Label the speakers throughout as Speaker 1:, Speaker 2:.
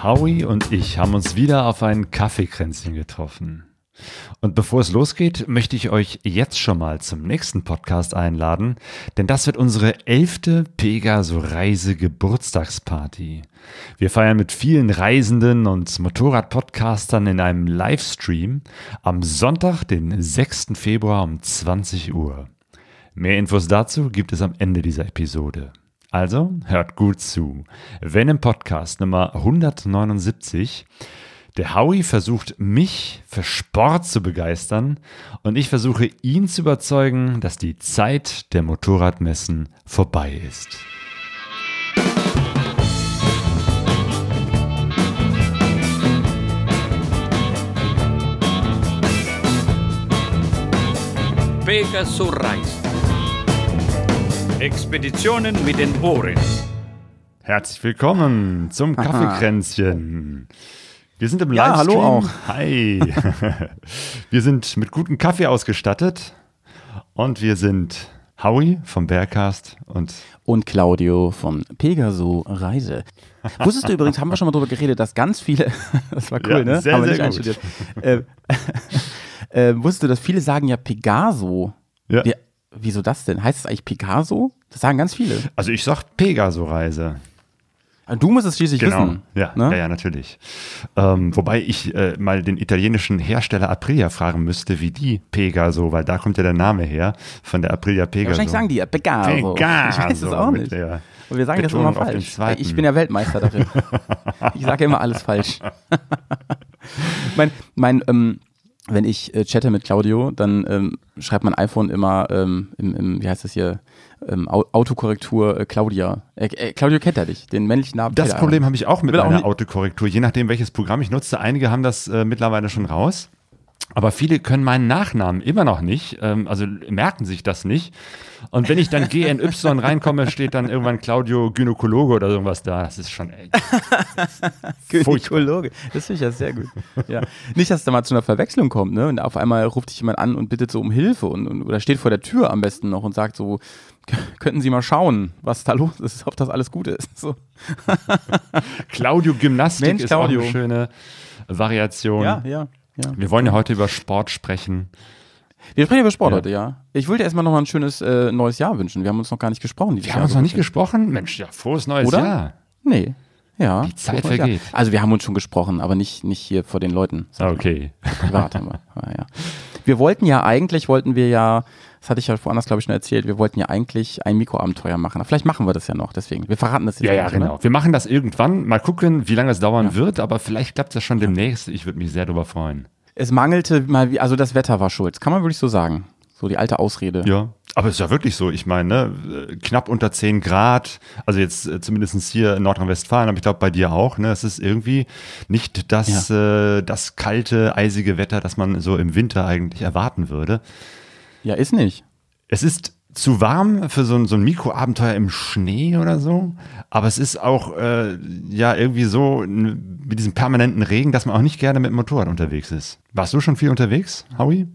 Speaker 1: Howie und ich haben uns wieder auf ein Kaffeekränzchen getroffen. Und bevor es losgeht, möchte ich euch jetzt schon mal zum nächsten Podcast einladen, denn das wird unsere elfte Pegaso-Reise Geburtstagsparty. Wir feiern mit vielen Reisenden und Motorrad-Podcastern in einem Livestream am Sonntag, den 6. Februar um 20 Uhr. Mehr Infos dazu gibt es am Ende dieser Episode. Also hört gut zu. Wenn im Podcast Nummer 179 der Howie versucht mich für Sport zu begeistern und ich versuche ihn zu überzeugen, dass die Zeit der Motorradmessen vorbei ist.
Speaker 2: Pegasus Reis. Expeditionen mit den Ohren.
Speaker 1: Herzlich willkommen zum Kaffeekränzchen. Wir sind im
Speaker 3: Ja,
Speaker 1: Livestream.
Speaker 3: hallo auch.
Speaker 1: Hi. wir sind mit gutem Kaffee ausgestattet und wir sind Howie vom Bearcast und
Speaker 3: Und Claudio von Pegaso Reise. Wusstest du übrigens, haben wir schon mal drüber geredet, dass ganz viele, das war cool,
Speaker 1: Ja,
Speaker 3: ne?
Speaker 1: sehr,
Speaker 3: haben wir
Speaker 1: sehr
Speaker 3: nicht
Speaker 1: gut.
Speaker 3: einstudiert. äh, äh, wusstest du, dass viele sagen ja Pegaso?
Speaker 1: Ja.
Speaker 3: Wie, wieso das denn? Heißt es eigentlich Pegaso? Das sagen ganz viele.
Speaker 1: also ich sag Pegaso-Reise.
Speaker 3: Du musst es schließlich
Speaker 1: Genau,
Speaker 3: wissen.
Speaker 1: ja,
Speaker 3: ne?
Speaker 1: ja, ja, natürlich. Ähm, wobei ich äh, mal den italienischen Hersteller Aprilia fragen müsste, wie die Pegaso, weil da kommt ja der Name her, von der Aprilia Pegaso.
Speaker 3: Wahrscheinlich sagen die ja Pegaso.
Speaker 1: Pegaso.
Speaker 3: Ich weiß es auch nicht. Und wir sagen das immer
Speaker 1: Betonung auf den
Speaker 3: falsch. Ich bin ja Weltmeister darin. ich sage immer alles falsch. mein, mein, ähm, wenn ich äh, chatte mit Claudio, dann ähm, schreibt mein iPhone immer ähm, im, im, wie heißt das hier, ähm, Au- Autokorrektur äh, Claudia. Äh, äh, Claudio kennt er dich, den männlichen Namen.
Speaker 1: Das Problem habe ich auch mit meiner Autokorrektur, je nachdem welches Programm ich nutze. Einige haben das äh, mittlerweile schon raus. Aber viele können meinen Nachnamen immer noch nicht, ähm, also merken sich das nicht. Und wenn ich dann GNY reinkomme, steht dann irgendwann Claudio Gynäkologe oder irgendwas da. Das ist schon ey,
Speaker 3: Gynäkologe. Das finde ich ja sehr gut. Ja. Nicht, dass es da mal zu einer Verwechslung kommt, ne? Und auf einmal ruft dich jemand an und bittet so um Hilfe und, und oder steht vor der Tür am besten noch und sagt so, "K- könnten Sie mal schauen, was da los ist, ob das alles gut ist. So.
Speaker 1: Claudio Gymnastik
Speaker 3: Mensch,
Speaker 1: ist auch
Speaker 3: Claudio.
Speaker 1: eine schöne Variation.
Speaker 3: Ja, ja, ja.
Speaker 1: Wir wollen ja heute über Sport sprechen.
Speaker 3: Wir sprechen über Sport
Speaker 1: Ja.
Speaker 3: heute, ja. Ich wollte erstmal noch mal ein schönes äh, neues Jahr wünschen. Wir haben uns noch gar nicht gesprochen.
Speaker 1: Wir haben
Speaker 3: Jahr
Speaker 1: uns noch nicht gesprochen. Mensch, ja, frohes neues
Speaker 3: Oder?
Speaker 1: Jahr.
Speaker 3: Nee. Ja.
Speaker 1: Die Zeit
Speaker 3: frohes Jahr.
Speaker 1: vergeht.
Speaker 3: Also wir haben uns schon gesprochen, aber nicht, nicht hier vor den Leuten. mal.
Speaker 1: Okay.
Speaker 3: privat haben wir. Ja, ja. Wir wollten ja eigentlich, wollten wir ja, das hatte ich ja woanders, glaube ich, schon erzählt, wir wollten ja eigentlich ein Mikroabenteuer machen. Vielleicht machen wir das ja noch, deswegen. Wir verraten das jetzt
Speaker 1: Ja, ja, genau.
Speaker 3: Ne?
Speaker 1: Wir machen das irgendwann. Mal gucken, wie lange es dauern wird, aber vielleicht klappt das schon demnächst. Ich würde mich sehr darüber freuen.
Speaker 3: Es mangelte mal, wie, also das Wetter war schuld. Kann man wirklich so sagen. So die alte Ausrede.
Speaker 1: Ja. Aber es ist ja wirklich so. Ich meine, ne, knapp unter 10 Grad, also jetzt äh, zumindest hier in Nordrhein-Westfalen, aber ich glaube bei dir auch, ne? Es ist irgendwie nicht das, äh, das kalte, eisige Wetter, das man so im Winter eigentlich erwarten würde.
Speaker 3: Ja, ist nicht.
Speaker 1: Es ist zu warm für so ein, so ein Mikroabenteuer im Schnee oder so, aber es ist auch äh, ja irgendwie so mit diesem permanenten Regen, dass man auch nicht gerne mit dem Motorrad unterwegs ist. Warst du schon viel unterwegs, Howie?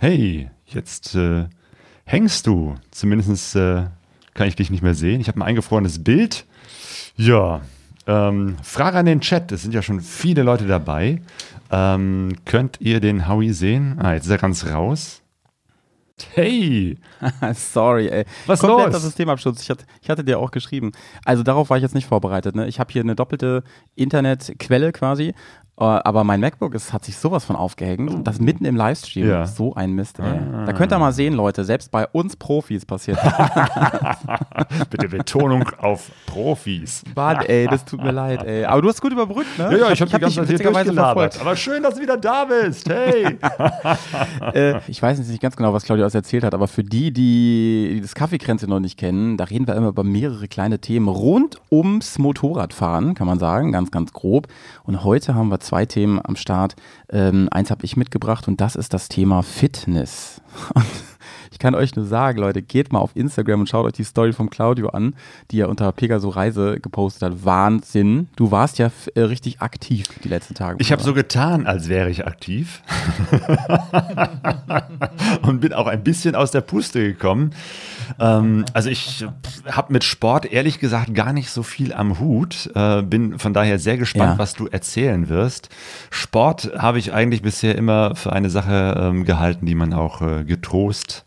Speaker 1: Hey, jetzt äh, hängst du. Zumindest äh, kann ich dich nicht mehr sehen. Ich habe ein eingefrorenes Bild. Ja, ähm, Frage an den Chat. Es sind ja schon viele Leute dabei. Ähm, könnt ihr den Howie sehen? Ah, jetzt ist er ganz raus. Hey,
Speaker 3: Sorry, ey.
Speaker 1: Was
Speaker 3: Kompletter
Speaker 1: los?
Speaker 3: Systemabsturz. Ich hatte, ich hatte dir auch geschrieben. Also darauf war ich jetzt nicht vorbereitet. Ne? Ich habe hier eine doppelte Internetquelle quasi. Äh, Aber mein MacBook ist, hat sich sowas von aufgehängt. Und das mitten im Livestream.
Speaker 1: Ja.
Speaker 3: So ein Mist, ey. Da könnt ihr mal sehen, Leute. Selbst bei uns Profis passiert
Speaker 1: bitte Betonung auf Profis.
Speaker 3: Mann, ey, das tut mir leid, ey. Aber du hast gut überbrückt, ne?
Speaker 1: Ja, ja, ich habe
Speaker 3: hab
Speaker 1: die ganze Zeit durchgelabert. Aber schön, dass du wieder da bist. Hey.
Speaker 3: Äh, ich weiß jetzt nicht ganz genau, was Claudia erzählt hat, aber für die, die, die das Kaffeekränzchen noch nicht kennen, da reden wir immer über mehrere kleine Themen rund ums Motorradfahren, kann man sagen, ganz, ganz grob. Und heute haben wir zwei Themen am Start. Ähm, eins habe ich mitgebracht und das ist das Thema Fitness. Und ich kann euch nur sagen, Leute, geht mal auf Instagram und schaut euch die Story vom Claudio an, die er unter Pegaso Reise gepostet hat. Wahnsinn. Du warst ja äh, richtig aktiv die letzten Tage.
Speaker 1: Ich habe so getan, als wäre ich aktiv. und bin auch ein bisschen aus der Puste gekommen. Ähm, also ich habe mit Sport ehrlich gesagt gar nicht so viel am Hut. Äh, bin von daher sehr gespannt,
Speaker 3: Ja.
Speaker 1: was du erzählen wirst. Sport habe ich eigentlich bisher immer für eine Sache ähm, gehalten, die man auch äh, getrost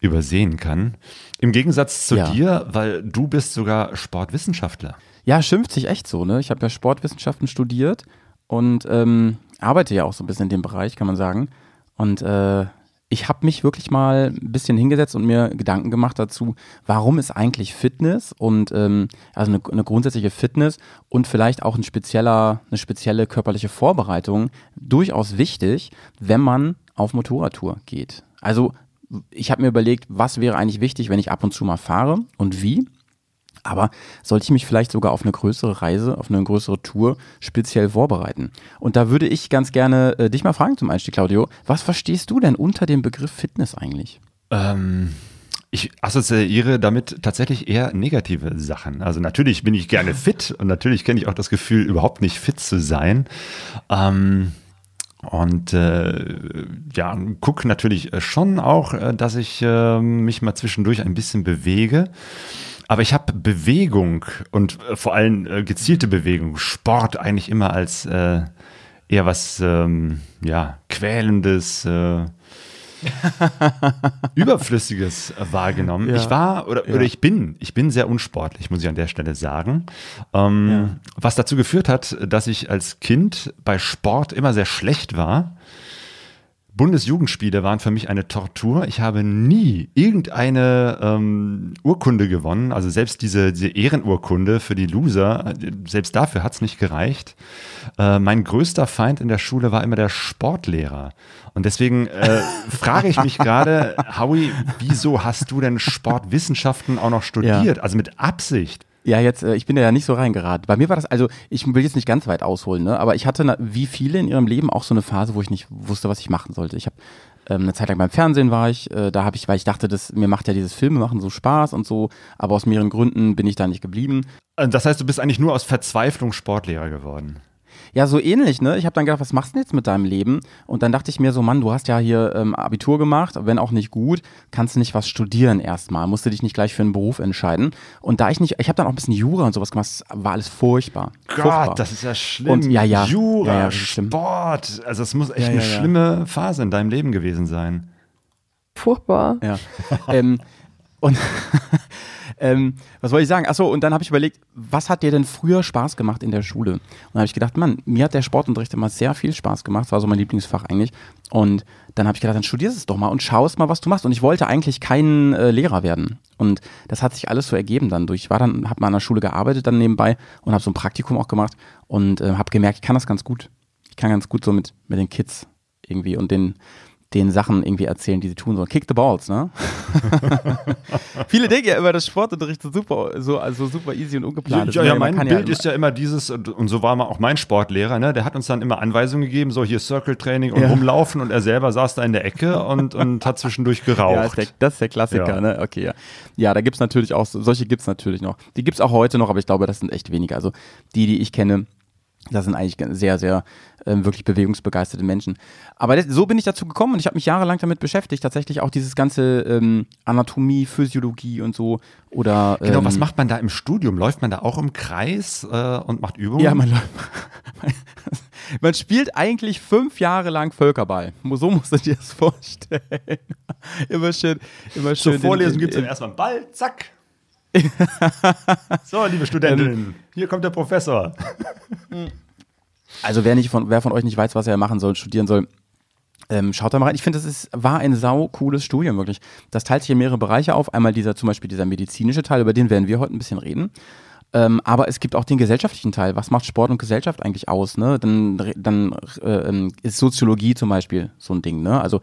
Speaker 1: übersehen kann. Im Gegensatz zu
Speaker 3: Ja.
Speaker 1: dir, weil du bist sogar Sportwissenschaftler.
Speaker 3: Ja, schimpft sich echt so, ne? Ich habe ja Sportwissenschaften studiert und ähm, arbeite ja auch so ein bisschen in dem Bereich, kann man sagen. Und äh, ich habe mich wirklich mal ein bisschen hingesetzt und mir Gedanken gemacht dazu, warum ist eigentlich Fitness und ähm, also eine, eine grundsätzliche Fitness und vielleicht auch ein spezieller, eine spezielle körperliche Vorbereitung durchaus wichtig, wenn man auf Motorradtour geht. Also ich habe mir überlegt, was wäre eigentlich wichtig, wenn ich ab und zu mal fahre und wie. Aber sollte ich mich vielleicht sogar auf eine größere Reise, auf eine größere Tour speziell vorbereiten? Und da würde ich ganz gerne äh, dich mal fragen zum Einstieg, Claudio. Was verstehst du denn unter dem Begriff Fitness eigentlich?
Speaker 1: Ähm, ich assoziiere damit tatsächlich eher negative Sachen. Also natürlich bin ich gerne fit und natürlich kenne ich auch das Gefühl, überhaupt nicht fit zu sein. Ähm, und äh, ja, gucke natürlich schon auch, äh, dass ich äh, mich mal zwischendurch ein bisschen bewege. Aber ich habe Bewegung und äh, vor allem äh, gezielte Bewegung, Sport eigentlich immer als äh, eher was ähm, ja, quälendes, äh, Überflüssiges wahrgenommen.
Speaker 3: Ja.
Speaker 1: Ich war oder,
Speaker 3: Ja.
Speaker 1: oder ich bin, ich bin sehr unsportlich, muss ich an der Stelle sagen. Ähm, Was dazu geführt hat, dass ich als Kind bei Sport immer sehr schlecht war. Bundesjugendspiele waren für mich eine Tortur. Ich habe nie irgendeine ähm, Urkunde gewonnen. Also selbst diese, diese Ehrenurkunde für die Loser, selbst dafür hat es nicht gereicht. Äh, mein größter Feind in der Schule war immer der Sportlehrer. Und deswegen äh, frage ich mich gerade, Howie, wieso hast du denn Sportwissenschaften auch noch studiert? Also mit Absicht.
Speaker 3: Ja, jetzt, äh, ich bin ja nicht so reingeraten. Bei mir war das, also ich will jetzt nicht ganz weit ausholen, ne? aber ich hatte, wie viele in ihrem Leben, auch so eine Phase, wo ich nicht wusste, was ich machen sollte. Ich habe ähm, eine Zeit lang beim Fernsehen war ich, äh, da habe ich, weil ich dachte, das, mir macht ja dieses Filme machen so Spaß und so, aber aus mehreren Gründen bin ich da nicht geblieben.
Speaker 1: Äh, Das heißt, du bist eigentlich nur aus Verzweiflung Sportlehrer geworden.
Speaker 3: Ja, so ähnlich, ne? Ich habe dann gedacht, was machst du denn jetzt mit deinem Leben? Und dann dachte ich mir so, Mann, du hast ja hier ähm, Abitur gemacht, wenn auch nicht gut, kannst du nicht was studieren erstmal, musst du dich nicht gleich für einen Beruf entscheiden. Und da ich nicht, ich habe dann auch ein bisschen Jura und sowas gemacht, war alles furchtbar. furchtbar.
Speaker 1: Gott, das ist ja schlimm.
Speaker 3: Und- ja, ja.
Speaker 1: Jura,
Speaker 3: Ja, ja.
Speaker 1: Sport. Also es muss echt
Speaker 3: Ja,
Speaker 1: eine schlimme Phase in deinem Leben gewesen sein.
Speaker 4: Furchtbar.
Speaker 3: Ja. ähm, und ähm, was wollte ich sagen? Achso, und dann habe ich überlegt, was hat dir denn früher Spaß gemacht in der Schule? Und dann habe ich gedacht, Mann, mir hat der Sportunterricht immer sehr viel Spaß gemacht. Das war so mein Lieblingsfach eigentlich. Und dann habe ich gedacht, dann studierst es doch mal und schaust mal, was du machst. Und ich wollte eigentlich kein äh, Lehrer werden. Und das hat sich alles so ergeben dann durch. Ich war dann, habe mal an der Schule gearbeitet dann nebenbei und habe so ein Praktikum auch gemacht und äh, habe gemerkt, ich kann das ganz gut. Ich kann ganz gut so mit, mit den Kids irgendwie und den, den Sachen irgendwie erzählen, die sie tun sollen. Kick the balls, ne? Viele denken ja immer, dass Sportunterricht so super, so, also super easy und ungeplant ist.
Speaker 1: Ja, ja,
Speaker 3: man
Speaker 1: mein Bild ist ja immer dieses, und so war mal auch mein Sportlehrer, ne? der hat uns dann immer Anweisungen gegeben, so hier Circle-Training und
Speaker 3: Ja.
Speaker 1: rumlaufen und er selber saß da in der Ecke und, und hat zwischendurch geraucht.
Speaker 3: Ja, ist der, das ist der Klassiker,
Speaker 1: Ja.
Speaker 3: ne? Okay, ja. Ja, da gibt's natürlich auch, so- solche gibt's natürlich noch. Die gibt's auch heute noch, aber ich glaube, das sind echt weniger. Also die, die ich kenne, das sind eigentlich sehr, sehr ähm, wirklich bewegungsbegeisterte Menschen. Aber das, so bin ich dazu gekommen und ich habe mich jahrelang damit beschäftigt. Tatsächlich auch dieses ganze ähm, Anatomie, Physiologie und so. Oder
Speaker 1: Genau,
Speaker 3: ähm,
Speaker 1: was macht man da im Studium? Läuft man da auch im Kreis äh, und macht Übungen?
Speaker 3: Ja, man, läuft- man spielt eigentlich fünf Jahre lang Völkerball. So musst du dir das vorstellen. Immer schön, immer schön.
Speaker 1: Zur Vorlesung gibt es dann erstmal einen Ball, zack. so, liebe Studentinnen, hier kommt der Professor.
Speaker 3: Also wer, nicht von, wer von euch nicht weiß, was er machen soll, studieren soll, ähm, schaut da mal rein. Ich finde, das ist, war ein sau cooles Studium, wirklich. Das teilt sich in mehrere Bereiche auf. Einmal dieser, zum Beispiel dieser medizinische Teil, über den werden wir heute ein bisschen reden. Ähm, aber es gibt auch den gesellschaftlichen Teil. Was macht Sport und Gesellschaft eigentlich aus? Ne? Dann, dann äh, ähm, ist Soziologie zum Beispiel so ein Ding. Ne? Also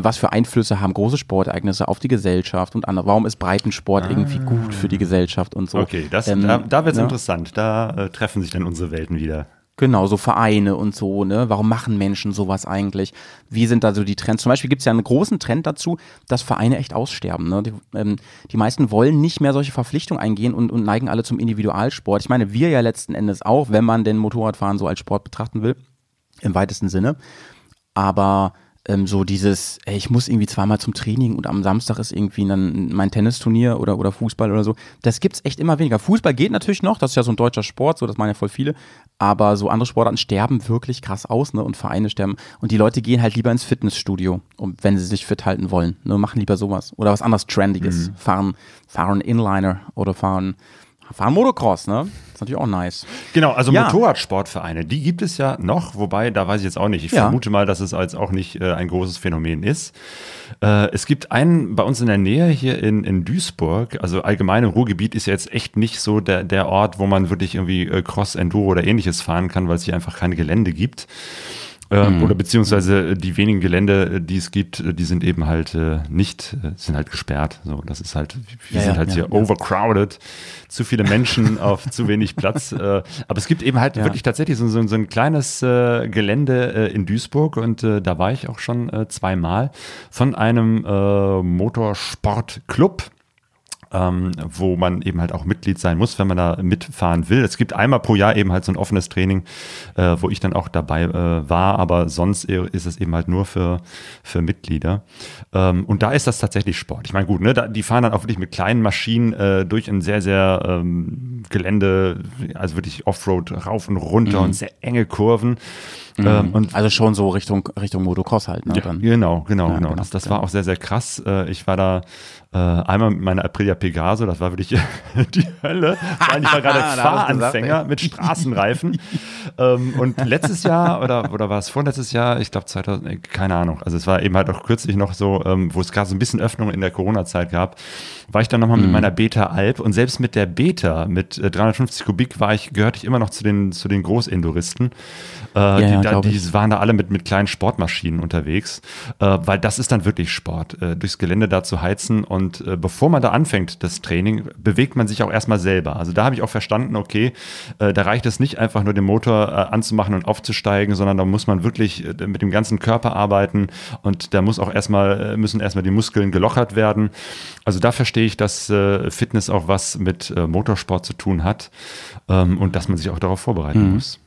Speaker 3: was für Einflüsse haben große Sportereignisse auf die Gesellschaft und andere? Warum ist Breitensport irgendwie gut für die Gesellschaft und so?
Speaker 1: Okay, das,
Speaker 3: Ähm,
Speaker 1: da, da wird es
Speaker 3: ne?
Speaker 1: interessant. Da äh, treffen sich dann unsere Welten wieder.
Speaker 3: Genau, so Vereine und so, ne? Warum machen Menschen sowas eigentlich? Wie sind da so die Trends? Zum Beispiel gibt es ja einen großen Trend dazu, dass Vereine echt aussterben. Ne? Die, ähm, die meisten wollen nicht mehr solche Verpflichtungen eingehen und, und neigen alle zum Individualsport. Ich meine, wir ja letzten Endes auch, wenn man den Motorradfahren so als Sport betrachten will, im weitesten Sinne. Aber ähm, so dieses, ey, ich muss irgendwie zweimal zum Training und am Samstag ist irgendwie dann mein Tennisturnier oder, oder Fußball oder so. Das gibt's echt immer weniger. Fußball geht natürlich noch, das ist ja so ein deutscher Sport, so das meinen ja voll viele, aber so andere Sportarten sterben wirklich krass aus, ne? Und Vereine sterben. Und die Leute gehen halt lieber ins Fitnessstudio, um, wenn sie sich fit halten wollen. Ne? Machen lieber sowas. Oder was anderes Trendiges.
Speaker 1: Mhm.
Speaker 3: Fahren, fahren Inliner oder fahren, fahren Motocross, ne? Das ist natürlich auch nice.
Speaker 1: Genau, also
Speaker 3: Ja.
Speaker 1: Motorradsportvereine, die gibt es ja noch, wobei, da weiß ich jetzt auch nicht. Ich
Speaker 3: Ja.
Speaker 1: vermute mal, dass es als auch nicht äh, ein großes Phänomen ist. Äh, es gibt einen bei uns in der Nähe hier in, in Duisburg, also allgemein im Ruhrgebiet ist ja jetzt echt nicht so der, der Ort, wo man wirklich irgendwie äh, Cross, Enduro oder ähnliches fahren kann, weil es hier einfach keine Gelände gibt. Ähm, Oder beziehungsweise die wenigen Gelände, äh, die es gibt, äh, die sind eben halt äh, nicht, äh, sind halt gesperrt. So, das ist halt, wir
Speaker 3: Ja,
Speaker 1: sind halt
Speaker 3: ja,
Speaker 1: hier
Speaker 3: ja.
Speaker 1: overcrowded, zu viele Menschen auf zu wenig Platz. Äh, aber es gibt eben halt wirklich tatsächlich so, so, so ein kleines äh, Gelände äh, in Duisburg und äh, da war ich auch schon äh, zweimal von einem äh, Motorsportclub ähm, wo man eben halt auch Mitglied sein muss, wenn man da mitfahren will. Es gibt einmal pro Jahr eben halt so ein offenes Training, äh, wo ich dann auch dabei äh, war, aber sonst ist es eben halt nur für, für Mitglieder. Ähm, und da ist das tatsächlich Sport. Ich meine, gut, ne, da, die fahren dann auch wirklich mit kleinen Maschinen äh, durch ein sehr, sehr ähm, Gelände, also wirklich Offroad rauf und runter und sehr enge Kurven. Ähm, und
Speaker 3: Also schon so Richtung, Richtung Motocross halt, ne?
Speaker 1: ja,
Speaker 3: Dann.
Speaker 1: genau, genau,
Speaker 3: Ja,
Speaker 1: genau.
Speaker 3: genau,
Speaker 1: Das, das
Speaker 3: ja.
Speaker 1: war auch sehr, sehr krass. Äh, Ich war da äh, einmal mit meiner Aprilia Pegaso, das war wirklich die Hölle. Ich war gerade
Speaker 3: gesagt,
Speaker 1: Fahranfänger mit Straßenreifen. ähm, und letztes Jahr, oder, oder war es vorletztes Jahr, ich glaube 2000, äh, keine Ahnung, also es war eben halt auch kürzlich noch so, ähm, wo es gerade so ein bisschen Öffnung in der Corona-Zeit gab, war ich dann nochmal
Speaker 3: Mhm.
Speaker 1: mit meiner Beta Alp und selbst mit der Beta mit äh, 350 Kubik war ich, gehörte ich immer noch zu den, zu den Großinduristen. Äh,
Speaker 3: ja,
Speaker 1: die, da, die waren da alle mit, mit kleinen Sportmaschinen unterwegs, äh, weil das ist dann wirklich Sport, äh, durchs Gelände da zu heizen. Und äh, bevor man da anfängt, das Training, bewegt man sich auch erstmal selber. Also da habe ich auch verstanden, okay, äh, da reicht es nicht einfach nur den Motor äh, anzumachen und aufzusteigen, sondern da muss man wirklich äh, mit dem ganzen Körper arbeiten und da muss auch erstmal, äh, müssen erstmal die Muskeln gelockert werden. Also da verstehe ich, dass äh, Fitness auch was mit äh, Motorsport zu tun hat ähm, und dass man sich auch darauf vorbereiten
Speaker 3: Mhm.
Speaker 1: muss.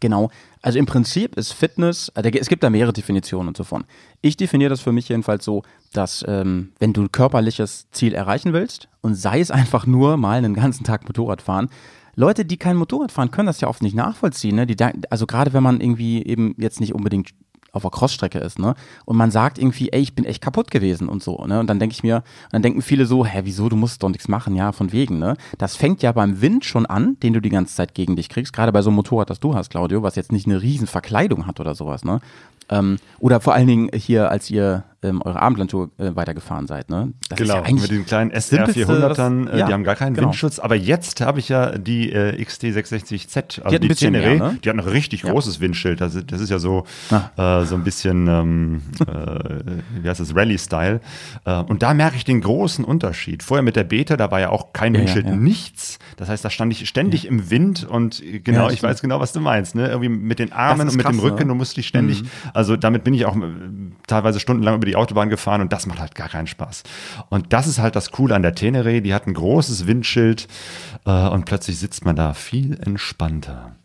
Speaker 3: Genau. Also im Prinzip ist Fitness, äh, es gibt da mehrere Definitionen und so von. Ich definiere das für mich jedenfalls so, dass ähm, wenn du ein körperliches Ziel erreichen willst und sei es einfach nur mal einen ganzen Tag Motorrad fahren, Leute, die kein Motorrad fahren, können das ja oft nicht nachvollziehen. Ne? Die, also gerade wenn man irgendwie eben jetzt nicht unbedingt auf der Crossstrecke ist, ne? Und man sagt irgendwie, ey, ich bin echt kaputt gewesen und so, ne? Und dann denke ich mir, dann denken viele so, hä, wieso, du musst doch nichts machen, ja, von wegen, ne? Das fängt ja beim Wind schon an, den du die ganze Zeit gegen dich kriegst, gerade bei so einem Motorrad, das du hast, Claudio, was jetzt nicht eine riesen Verkleidung hat oder sowas, ne? Ähm, oder vor allen Dingen hier, als ihr ähm, eure Abendlandtour äh, weitergefahren seid, ne? Das
Speaker 1: Genau,
Speaker 3: ist ja eigentlich
Speaker 1: mit den kleinen SR400ern,
Speaker 3: was-
Speaker 1: äh,
Speaker 3: ja,
Speaker 1: die haben gar keinen
Speaker 3: genau.
Speaker 1: Windschutz, aber jetzt habe ich ja die äh, XT660Z, also
Speaker 3: ein bisschen mehr, ne?
Speaker 1: die hat ein richtig
Speaker 3: Ja.
Speaker 1: großes Windschild, das, ist- das ist ja so,
Speaker 3: Ah.
Speaker 1: äh, so ein bisschen, ähm, äh, wie heißt das, Rallye-Style äh, und da merke ich den großen Unterschied. Vorher mit der Beta, da war ja auch kein Windschild, nichts, das heißt, da stand ich ständig im Wind und genau, ich weiß genau, was du meinst, ne? irgendwie mit den Armen und mit dem
Speaker 3: krass,
Speaker 1: Rücken,
Speaker 3: ne?
Speaker 1: du musst dich ständig, also damit bin ich auch teilweise stundenlang über die Autobahn gefahren und das macht halt gar keinen Spaß. Und das ist halt das Coole an der Tenere, die hat ein großes Windschild äh, und plötzlich sitzt man da viel entspannter.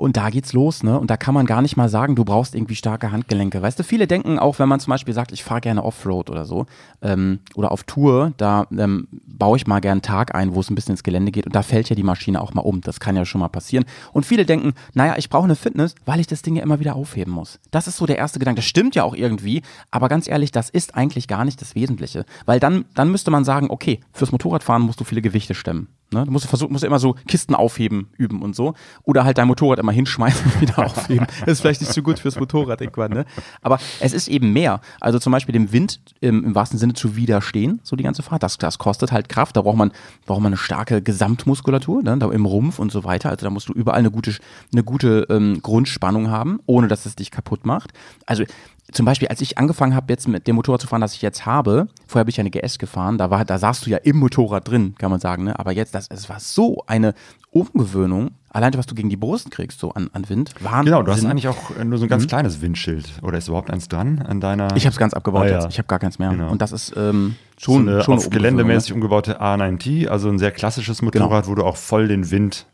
Speaker 3: Und da geht's los, ne? Und da kann man gar nicht mal sagen, du brauchst irgendwie starke Handgelenke. Weißt du, viele denken auch, wenn man zum Beispiel sagt, ich fahre gerne Offroad oder so, ähm, oder auf Tour, da ähm, baue ich mal gerne einen Tag ein, wo es ein bisschen ins Gelände geht und da fällt ja die Maschine auch mal um. Das kann ja schon mal passieren. Und viele denken, naja, ich brauche eine Fitness, weil ich das Ding ja immer wieder aufheben muss. Das ist so der erste Gedanke. Das stimmt ja auch irgendwie, aber ganz ehrlich, das ist eigentlich gar nicht das Wesentliche. Weil dann, dann müsste man sagen, okay, fürs Motorradfahren musst du viele Gewichte stemmen. Ne? Du musst versuchen, musst immer so Kisten aufheben üben und so. Oder halt dein Motorrad immer hinschmeißen und wieder aufheben. Das ist vielleicht nicht so gut fürs Motorrad irgendwann, ne? Aber es ist eben mehr. Also zum Beispiel dem Wind im, im wahrsten Sinne zu widerstehen, so die ganze Fahrt. Das, das kostet halt Kraft. Da braucht man, braucht man eine starke Gesamtmuskulatur, ne? da im Rumpf und so weiter. Also da musst du überall eine gute, eine gute ähm, Grundspannung haben, ohne dass es dich kaputt macht. Also zum Beispiel, als ich angefangen habe, jetzt mit dem Motorrad zu fahren, das ich jetzt habe, vorher bin ich eine GS gefahren, da, war, da saßt du ja im Motorrad drin, kann man sagen, ne? aber jetzt, das, es war so eine Umgewöhnung, allein was du gegen die Brust kriegst, so an, an Wind. Wahnsinn.
Speaker 1: Genau, du hast eigentlich auch äh, nur so ein ganz kleines Windschild. Oder ist überhaupt eins dran an deiner?
Speaker 3: ich habe es ganz abgebaut
Speaker 1: Ah, ja.
Speaker 3: jetzt, ich habe gar keins mehr.
Speaker 1: Genau.
Speaker 3: Und das ist ähm,
Speaker 1: so
Speaker 3: schon,
Speaker 1: eine
Speaker 3: schon
Speaker 1: auf
Speaker 3: eine
Speaker 1: geländemäßig
Speaker 3: Umgewöhnung,
Speaker 1: umgebaute A9T, also ein sehr klassisches Motorrad, wo du auch voll den Wind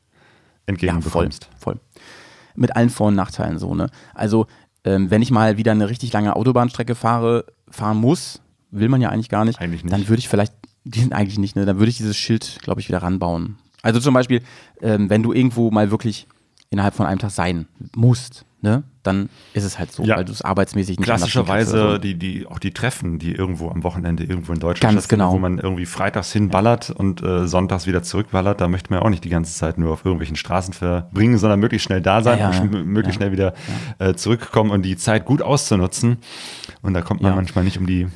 Speaker 3: ne? ja, voll,
Speaker 1: entgegenbekommst.
Speaker 3: voll. Mit allen Vor- und Nachteilen so, ne? Also ähm, wenn ich mal wieder eine richtig lange Autobahnstrecke fahre, fahren muss, will man ja eigentlich gar nicht,
Speaker 1: Eigentlich nicht.
Speaker 3: dann würde ich vielleicht, die sind eigentlich nicht, ne, dann würde ich dieses Schild, glaube ich, wieder ranbauen. Also zum Beispiel, ähm, wenn du irgendwo mal wirklich innerhalb von einem Tag sein musst, ne, dann ist es halt so,
Speaker 1: Ja.
Speaker 3: weil du es arbeitsmäßig nicht
Speaker 1: Klassischerweise die, die, auch die Treffen, die irgendwo am Wochenende irgendwo in Deutschland
Speaker 3: Ganz genau.
Speaker 1: wo man irgendwie freitags hinballert und äh, sonntags wieder zurückballert, da möchte man ja auch nicht die ganze Zeit nur auf irgendwelchen Straßen verbringen, sondern möglichst schnell da sein
Speaker 3: Ja, ja,
Speaker 1: und möglichst schnell wieder äh, zurückkommen und die Zeit gut auszunutzen. Und da kommt man manchmal nicht um die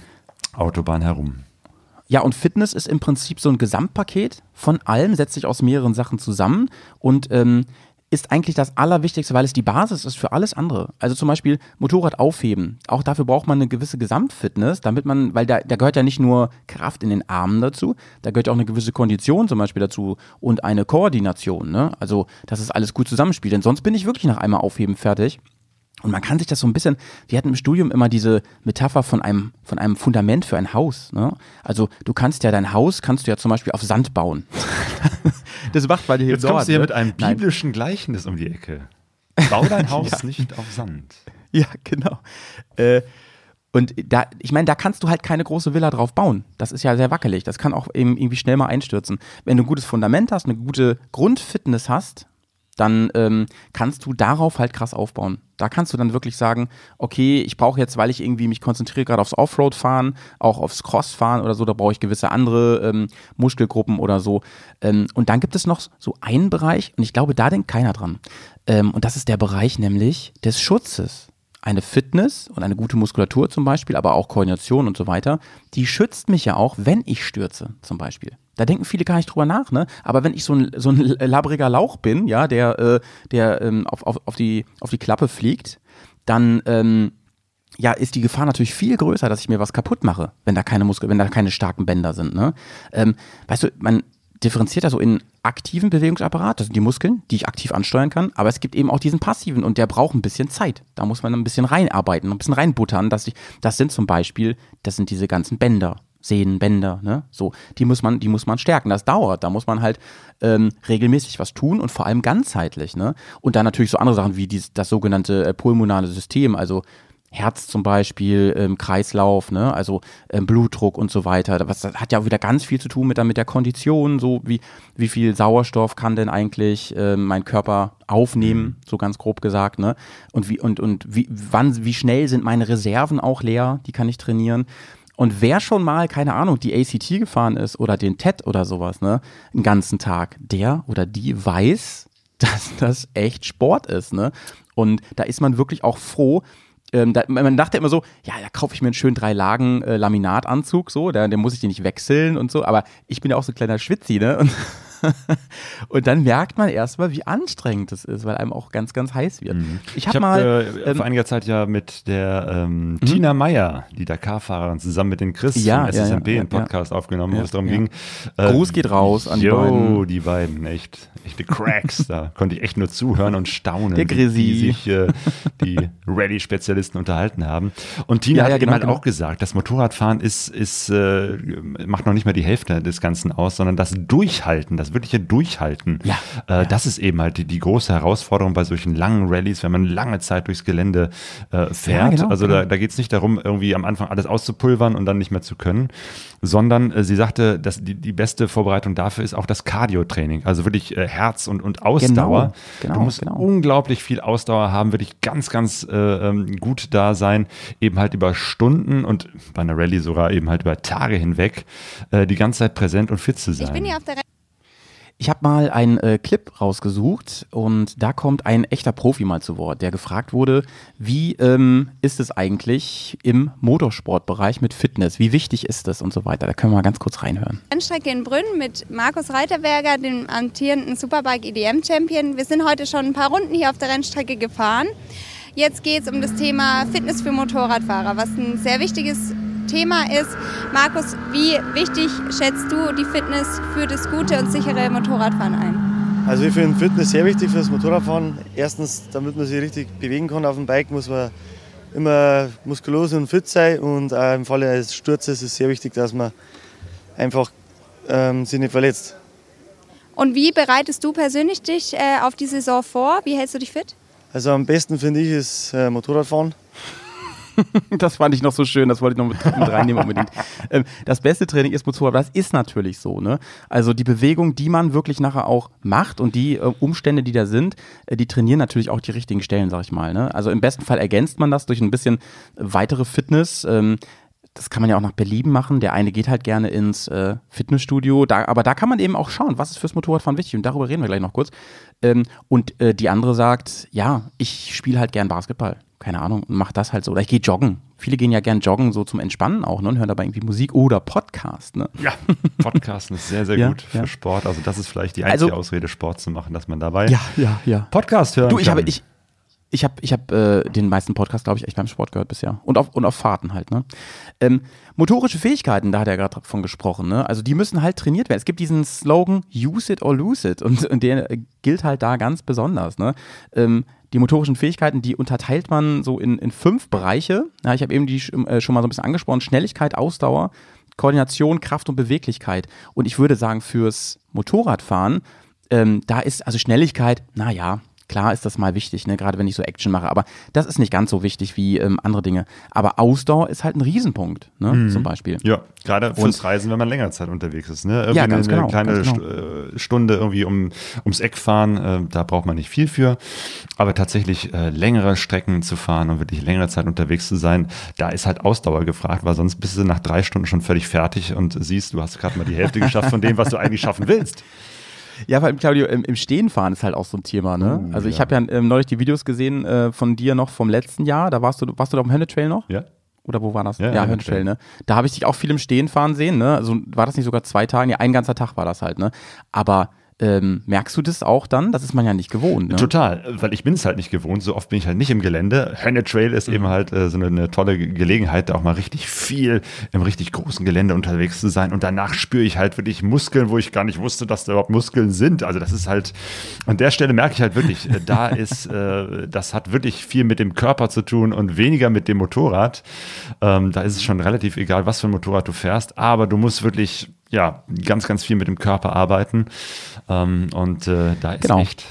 Speaker 1: Autobahn herum.
Speaker 3: Ja, und Fitness ist im Prinzip so ein Gesamtpaket von allem, setzt sich aus mehreren Sachen zusammen und ähm, ist eigentlich das Allerwichtigste, weil es die Basis ist für alles andere. Also zum Beispiel Motorrad aufheben. Auch dafür braucht man eine gewisse Gesamtfitness, damit man, weil da, da gehört ja nicht nur Kraft in den Armen dazu, da gehört auch eine gewisse Kondition zum Beispiel dazu und eine Koordination. Ne? Also, dass es alles gut zusammenspielt. Denn sonst bin ich wirklich nach einmal aufheben fertig. Und man kann sich das so ein bisschen, wir hatten im Studium immer diese Metapher von einem, von einem Fundament für ein Haus. Ne? Also du kannst ja dein Haus, kannst du ja zum Beispiel auf Sand bauen. das macht man hier
Speaker 1: Jetzt
Speaker 3: dort,
Speaker 1: kommst du hier
Speaker 3: ne?
Speaker 1: mit einem
Speaker 3: Nein.
Speaker 1: biblischen Gleichnis um die Ecke. Bau dein Haus nicht auf Sand.
Speaker 3: Ja, genau. Äh, und da, ich meine, da kannst du halt keine große Villa drauf bauen. Das ist ja sehr wackelig. Das kann auch eben irgendwie schnell mal einstürzen. Wenn du ein gutes Fundament hast, eine gute Grundfitness hast, dann ähm, kannst du darauf halt krass aufbauen. Da kannst du dann wirklich sagen, okay, ich brauche jetzt, weil ich irgendwie mich konzentriere gerade aufs Offroad-Fahren, auch aufs Cross-Fahren oder so, da brauche ich gewisse andere ähm, Muskelgruppen oder so. Ähm, und dann gibt es noch so einen Bereich, und ich glaube, da denkt keiner dran. Ähm, und das ist der Bereich nämlich des Schutzes eine Fitness und eine gute Muskulatur zum Beispiel, aber auch Koordination und so weiter, die schützt mich ja auch, wenn ich stürze zum Beispiel. Da denken viele gar nicht drüber nach, ne? Aber wenn ich so ein, so ein labriger Lauch bin, ja, der, äh, der ähm, auf, auf, auf, die, auf die Klappe fliegt, dann ähm, ja, ist die Gefahr natürlich viel größer, dass ich mir was kaputt mache, wenn da keine Muskel, wenn da keine starken Bänder sind. Ne? Ähm, weißt du, man differenziert da so in aktiven Bewegungsapparat, das sind die Muskeln, die ich aktiv ansteuern kann, aber es gibt eben auch diesen passiven und der braucht ein bisschen Zeit. Da muss man ein bisschen reinarbeiten, ein bisschen reinbuttern, dass ich, das sind zum Beispiel, das sind diese ganzen Bänder. Sehnen, Bänder, ne? So, die muss man, die muss man stärken. Das dauert. Da muss man halt ähm, regelmäßig was tun und vor allem ganzheitlich, ne? Und dann natürlich so andere Sachen wie dies, das sogenannte äh, pulmonale System, also Herz zum Beispiel, ähm, Kreislauf, ne? also ähm, Blutdruck und so weiter. Was, das hat ja auch wieder ganz viel zu tun mit der, mit der Kondition, so wie, wie viel Sauerstoff kann denn eigentlich ähm, mein Körper aufnehmen, so ganz grob gesagt, ne? Und wie, und, und wie, wann, wie schnell sind meine Reserven auch leer, die kann ich trainieren. Und wer schon mal, keine Ahnung, die ACT gefahren ist oder den TED oder sowas, ne, einen ganzen Tag, der oder die weiß, dass das echt Sport ist, ne? Und da ist man wirklich auch froh, ähm, da, man dachte immer so, ja, da kaufe ich mir einen schönen drei Lagen äh, Laminatanzug, so, da, den muss ich den nicht wechseln und so, aber ich bin ja auch so ein kleiner Schwitzi, ne? Und, und dann merkt man erstmal, wie anstrengend das ist, weil einem auch ganz, ganz heiß wird. Ich
Speaker 1: Ich
Speaker 3: habe
Speaker 1: habe
Speaker 3: mal.
Speaker 1: äh,
Speaker 3: ähm,
Speaker 1: vor einiger Zeit ja mit der ähm, Tina Meyer, die Dakar-Fahrerin, zusammen mit den Chris
Speaker 3: Ja, ja,
Speaker 1: SSMP
Speaker 3: ja, ja,
Speaker 1: einen Podcast aufgenommen, wo es darum ging.
Speaker 3: Gruß geht raus an die
Speaker 1: yo,
Speaker 3: beiden.
Speaker 1: die beiden, echt, echte Cracks. da konnte ich echt nur zuhören und staunen,
Speaker 3: Der
Speaker 1: wie,
Speaker 3: Grisi.
Speaker 1: wie sich äh, die Rallye-Spezialisten unterhalten haben. Und Tina hat
Speaker 3: genau,
Speaker 1: halt
Speaker 3: genau.
Speaker 1: auch gesagt, das Motorradfahren ist, ist äh, macht noch nicht mal die Hälfte des Ganzen aus, sondern das Durchhalten, das wirkliche Durchhalten,
Speaker 3: Ja,
Speaker 1: äh, das ist eben halt die, die große Herausforderung bei solchen langen Rallyes, wenn man lange Zeit durchs Gelände äh, fährt.
Speaker 3: genau,
Speaker 1: also da,
Speaker 3: genau.
Speaker 1: da geht es nicht darum, irgendwie am Anfang alles auszupulvern und dann nicht mehr zu können, sondern äh, sie sagte, dass die, die beste Vorbereitung dafür ist auch das Cardio-Training, also wirklich äh, Herz und, und Ausdauer.
Speaker 3: genau,
Speaker 1: du musst
Speaker 3: genau.
Speaker 1: unglaublich viel Ausdauer haben, wirklich ganz, ganz äh, ähm, gut da sein, eben halt über Stunden und bei einer Rallye sogar eben halt über Tage hinweg äh, die ganze Zeit präsent und fit zu sein.
Speaker 5: Ich bin hier auf der Re
Speaker 3: Ich habe mal einen äh, Clip rausgesucht und da kommt ein echter Profi mal zu Wort, der gefragt wurde, wie ähm, ist es eigentlich im Motorsportbereich mit Fitness? Wie wichtig ist das und so weiter? Da können wir mal ganz kurz reinhören.
Speaker 5: Rennstrecke in Brünn mit Markus Reiterberger, dem amtierenden Superbike EDM Champion. Wir sind heute schon ein paar Runden hier auf der Rennstrecke gefahren. Jetzt geht es um das Thema Fitness für Motorradfahrer, was ein sehr wichtiges Thema ist. Markus, wie wichtig schätzt du die Fitness für das gute und sichere Motorradfahren ein?
Speaker 6: Also ich finde Fitness sehr wichtig fürs Motorradfahren. Erstens, damit man sich richtig bewegen kann auf dem Bike, muss man immer muskulös und fit sein. Und auch im Falle eines Sturzes ist es sehr wichtig, dass man einfach ähm, sich nicht verletzt.
Speaker 5: Und wie bereitest du persönlich dich äh, auf die Saison vor? Wie hältst du dich fit?
Speaker 6: Also am besten finde ich ist äh, Motorradfahren.
Speaker 3: Das fand ich noch so schön, das wollte ich noch mit, mit reinnehmen unbedingt. Ähm, das beste Training ist Motorrad, das ist natürlich so. Ne? Also die Bewegung, die man wirklich nachher auch macht und die äh, Umstände, die da sind, äh, die trainieren natürlich auch die richtigen Stellen, sag ich mal. Ne? Also im besten Fall ergänzt man das durch ein bisschen weitere Fitness. Ähm, das kann man ja auch nach Belieben machen. Der eine geht halt gerne ins äh, Fitnessstudio, da, aber da kann man eben auch schauen, was ist fürs Motorradfahren wichtig und darüber reden wir gleich noch kurz. Ähm, und äh, die andere sagt, ja, ich spiele halt gern Basketball keine Ahnung, und mach das halt so. Oder ich gehe joggen. Viele gehen ja gern joggen, so zum Entspannen auch, ne? Und hören dabei irgendwie Musik oder Podcast, ne?
Speaker 1: Ja, Podcasten ist sehr, sehr
Speaker 3: Ja,
Speaker 1: gut für
Speaker 3: ja.
Speaker 1: Sport. Also das ist vielleicht die einzige
Speaker 3: Also-
Speaker 1: Ausrede, Sport zu machen, dass man dabei
Speaker 3: Ja, ja, ja.
Speaker 1: Podcast hören
Speaker 3: Du, ich
Speaker 1: kann.
Speaker 3: habe, ich, ich habe, ich habe äh, den meisten Podcast, glaube ich, echt beim Sport gehört bisher. Und auf, und auf Fahrten halt, ne? Ähm, motorische Fähigkeiten, da hat er gerade von gesprochen, ne? Also die müssen halt trainiert werden. Es gibt diesen Slogan, use it or lose it. Und, und der gilt halt da ganz besonders, ne? Ähm, die motorischen Fähigkeiten, die unterteilt man so in, in fünf Bereiche. Ja, ich habe eben die äh, schon mal so ein bisschen angesprochen. Schnelligkeit, Ausdauer, Koordination, Kraft und Beweglichkeit. Und ich würde sagen, fürs Motorradfahren, ähm, da ist also Schnelligkeit, naja, klar ist das mal wichtig, ne? gerade wenn ich so Action mache, aber das ist nicht ganz so wichtig wie ähm, andere Dinge. Aber Ausdauer ist halt ein Riesenpunkt, ne? zum Beispiel.
Speaker 1: Ja, gerade fürs Reisen, wenn man längere Zeit unterwegs ist. Ne? Irgendwie
Speaker 3: Ja, ganz
Speaker 1: eine,
Speaker 3: genau,
Speaker 1: kleine
Speaker 3: ganz genau.
Speaker 1: Äh, Stunde irgendwie um, ums Eck fahren, äh, da braucht man nicht viel für. Aber tatsächlich äh, längere Strecken zu fahren und wirklich längere Zeit unterwegs zu sein, da ist halt Ausdauer gefragt, weil sonst bist du nach drei Stunden schon völlig fertig und siehst, du hast gerade mal die Hälfte geschafft von dem, was du eigentlich schaffen willst.
Speaker 3: Ja, weil Claudio, im, im Stehenfahren ist halt auch so ein Thema, ne?
Speaker 1: Oh,
Speaker 3: also ich
Speaker 1: ja.
Speaker 3: habe ja ähm, neulich die Videos gesehen äh, von dir noch vom letzten Jahr, da warst du, warst du da auf dem Hönnetrail noch?
Speaker 1: Ja?
Speaker 3: Oder wo war das?
Speaker 1: Ja,
Speaker 3: Ja, Hönnetrail, ne? Da habe ich dich auch viel im Stehen fahren sehen, ne? Also war das nicht sogar zwei Tage? Ja, ein ganzer Tag war das halt, ne? Aber ähm, merkst du das auch dann? Das ist man ja nicht gewohnt, ne?
Speaker 1: Total, weil ich bin es halt nicht gewohnt. So oft bin ich halt nicht im Gelände. Hönne Trail ist eben halt äh, so eine, eine tolle Ge- Gelegenheit, da auch mal richtig viel im richtig großen Gelände unterwegs zu sein. Und danach spüre ich halt wirklich Muskeln, wo ich gar nicht wusste, dass da überhaupt Muskeln sind. Also das ist halt, an der Stelle merke ich halt wirklich, äh, da ist, äh, das hat wirklich viel mit dem Körper zu tun und weniger mit dem Motorrad. Ähm, da ist es schon relativ egal, was für ein Motorrad du fährst, aber du musst wirklich ja, ganz, ganz viel mit dem Körper arbeiten. Ähm, und äh, da ist
Speaker 3: Genau.
Speaker 1: echt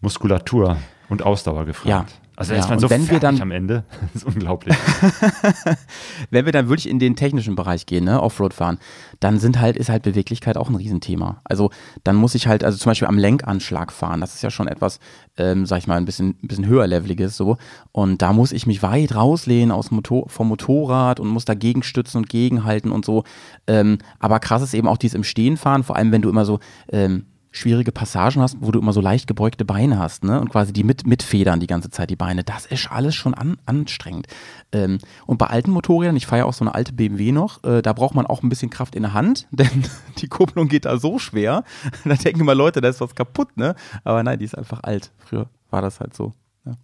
Speaker 1: Muskulatur und Ausdauer gefragt.
Speaker 3: Ja.
Speaker 1: Also
Speaker 3: Ja,
Speaker 1: ist man
Speaker 3: und
Speaker 1: so
Speaker 3: wenn wir dann-
Speaker 1: am Ende. Das ist unglaublich.
Speaker 3: Wenn wir dann wirklich in den technischen Bereich gehen, ne, Offroad fahren, dann sind halt, ist halt Beweglichkeit auch ein Riesenthema. Also dann muss ich halt, also zum Beispiel am Lenkanschlag fahren, das ist ja schon etwas, ähm, sag ich mal, ein bisschen, ein bisschen höherleveliges so. Und da muss ich mich weit rauslehnen aus Motor, vom Motorrad und muss dagegen stützen und gegenhalten und so. Ähm, aber krass ist eben auch dieses im Stehen fahren, vor allem wenn du immer so ähm, schwierige Passagen hast, wo du immer so leicht gebeugte Beine hast, ne? Und quasi die mit, mitfedern die ganze Zeit, die Beine. Das ist alles schon an, anstrengend. Ähm, und bei alten Motorrädern, ich fahre ja auch so eine alte BMW noch, äh, da braucht man auch ein bisschen Kraft in der Hand, denn die Kupplung geht da so schwer. da denken immer Leute, da ist was kaputt, ne? Aber nein, die ist einfach alt. Früher war das halt so. Ja.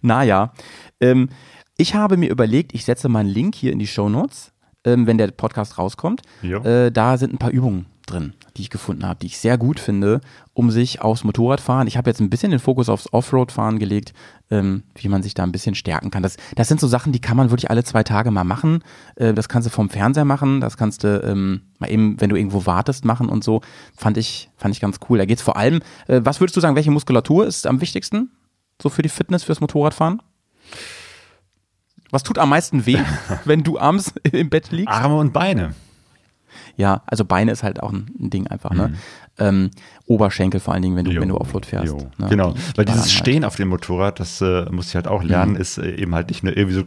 Speaker 3: Naja, ähm, ich habe mir überlegt, ich setze mal einen Link hier in die Show Notes, ähm, wenn der Podcast rauskommt.
Speaker 1: Jo.
Speaker 3: Äh, da sind ein paar Übungen drin, die ich gefunden habe, die ich sehr gut finde, um sich aufs Motorradfahren. Ich habe jetzt ein bisschen den Fokus aufs Offroad-Fahren gelegt, ähm, wie man sich da ein bisschen stärken kann. Das, das sind so Sachen, die kann man wirklich alle zwei Tage mal machen. Äh, das kannst du vom Fernseher machen, das kannst du ähm, mal eben, wenn du irgendwo wartest, machen und so. Fand ich, fand ich ganz cool. Da geht es vor allem, äh, was würdest du sagen, welche Muskulatur ist am wichtigsten? So für die Fitness, fürs Motorradfahren? Was tut am meisten weh, wenn du abends im Bett liegst?
Speaker 1: Arme und Beine.
Speaker 3: Ja, also Beine ist halt auch ein, Ding einfach, ne? Ähm, Oberschenkel vor allen Dingen, wenn du,
Speaker 1: Jo,
Speaker 3: wenn du Offroad fährst. Ne?
Speaker 1: Genau,
Speaker 3: Die- die
Speaker 1: weil dieses Stehen auf dem Motorrad, das äh, muss ich halt auch lernen, ist äh, eben halt nicht nur irgendwie so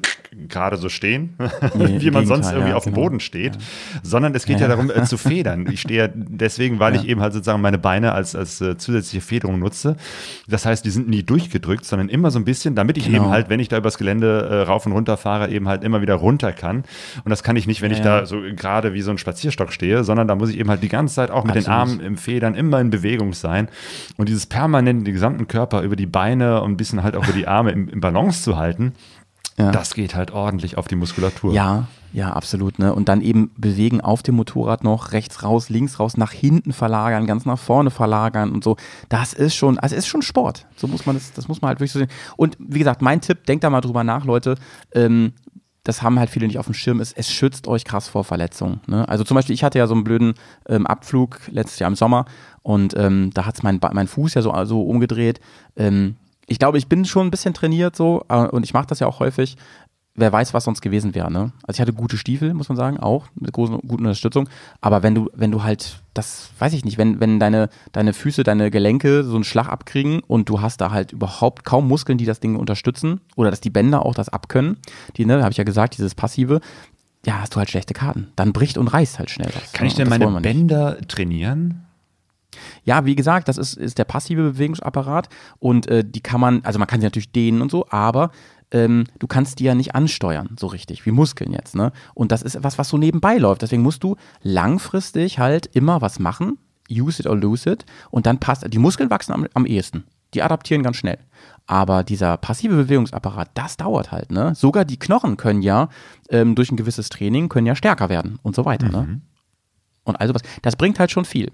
Speaker 1: gerade so stehen,
Speaker 3: Nee,
Speaker 1: wie man sonst
Speaker 3: Gegenteil,
Speaker 1: irgendwie
Speaker 3: ja,
Speaker 1: auf dem
Speaker 3: genau.
Speaker 1: Boden steht, sondern es geht ja,
Speaker 3: Ja.
Speaker 1: darum äh, zu federn. Ich stehe ja deswegen, weil ich
Speaker 3: Ja.
Speaker 1: eben halt sozusagen meine Beine als, als äh, zusätzliche Federung nutze. Das heißt, die sind nie durchgedrückt, sondern immer so ein bisschen, damit ich
Speaker 3: Genau.
Speaker 1: eben halt, wenn ich da übers Gelände äh, rauf und runter fahre, eben halt immer wieder runter kann. Und das kann ich nicht, wenn ich
Speaker 3: Ja.
Speaker 1: da so gerade wie so ein Spazierstock stehe, sondern da muss ich eben halt die ganze Zeit auch mit den
Speaker 3: Absolut.
Speaker 1: Armen im Federn immer in Bewegung sein und dieses permanent den gesamten Körper über die Beine und ein bisschen halt auch über die Arme im, im Balance zu halten,
Speaker 3: Ja.
Speaker 1: das geht halt ordentlich auf die Muskulatur.
Speaker 3: Ja, ja, absolut. Ne? Und dann eben bewegen auf dem Motorrad noch rechts raus, links raus, nach hinten verlagern, ganz nach vorne verlagern und so. Das ist schon, also ist schon Sport. So muss man das, das muss man halt wirklich so sehen. Und wie gesagt, mein Tipp, denkt da mal drüber nach, Leute. Ähm, das haben halt viele nicht auf dem Schirm, ist, es schützt euch krass vor Verletzungen. Ne? Also zum Beispiel, ich hatte ja so einen blöden ähm, Abflug letztes Jahr im Sommer und ähm, da hat es mein, mein Fuß ja so, so umgedreht. Ähm, ich glaube, ich bin schon ein bisschen trainiert so äh, und ich mache das ja auch häufig. Wer weiß, was sonst gewesen wäre, ne? Also ich hatte gute Stiefel, muss man sagen, auch mit großen, guten Unterstützung. Aber wenn du, wenn du halt, das weiß ich nicht, wenn, wenn deine, deine Füße, deine Gelenke so einen Schlag abkriegen und du hast da halt überhaupt kaum Muskeln, die das Ding unterstützen oder dass die Bänder auch das abkönnen, die, ne, habe ich ja gesagt, dieses Passive, ja, hast du halt schlechte Karten. Dann bricht und reißt halt schnell was.
Speaker 1: Kann ich
Speaker 3: ne?
Speaker 1: denn
Speaker 3: Und das
Speaker 1: meine. Bänder trainieren?
Speaker 3: Ja, wie gesagt, das ist, ist der passive Bewegungsapparat und äh, die kann man, also man kann sie natürlich dehnen und so, aber ähm, du kannst die ja nicht ansteuern, so richtig, wie Muskeln jetzt, ne? Und das ist etwas, was so nebenbei läuft. Deswegen musst du langfristig halt immer was machen, use it or lose it, und dann passt, die Muskeln wachsen am, am ehesten. Die adaptieren ganz schnell. Aber dieser passive Bewegungsapparat, das dauert halt, ne? Sogar die Knochen können ja ähm, durch ein gewisses Training können ja stärker werden und so weiter, ne? Und also was. Das bringt halt schon viel.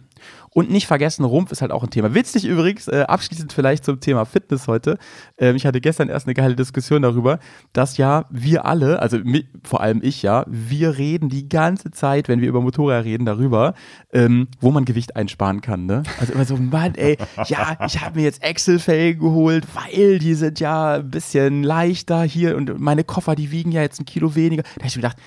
Speaker 3: Und nicht vergessen, Rumpf ist halt auch ein Thema. Witzig übrigens, äh, abschließend vielleicht zum Thema Fitness heute. Ähm, ich hatte gestern erst eine geile Diskussion darüber, dass ja wir alle, also vor allem ich ja, wir reden die ganze Zeit, wenn wir über Motorräder reden, darüber, ähm, wo man Gewicht einsparen kann. Ne? Also immer so, Mann, ey, ja, ich habe mir jetzt Excel-Felgen geholt, weil die sind ja ein bisschen leichter hier und meine Koffer, die wiegen ja jetzt ein Kilo weniger. Da habe ich mir gedacht,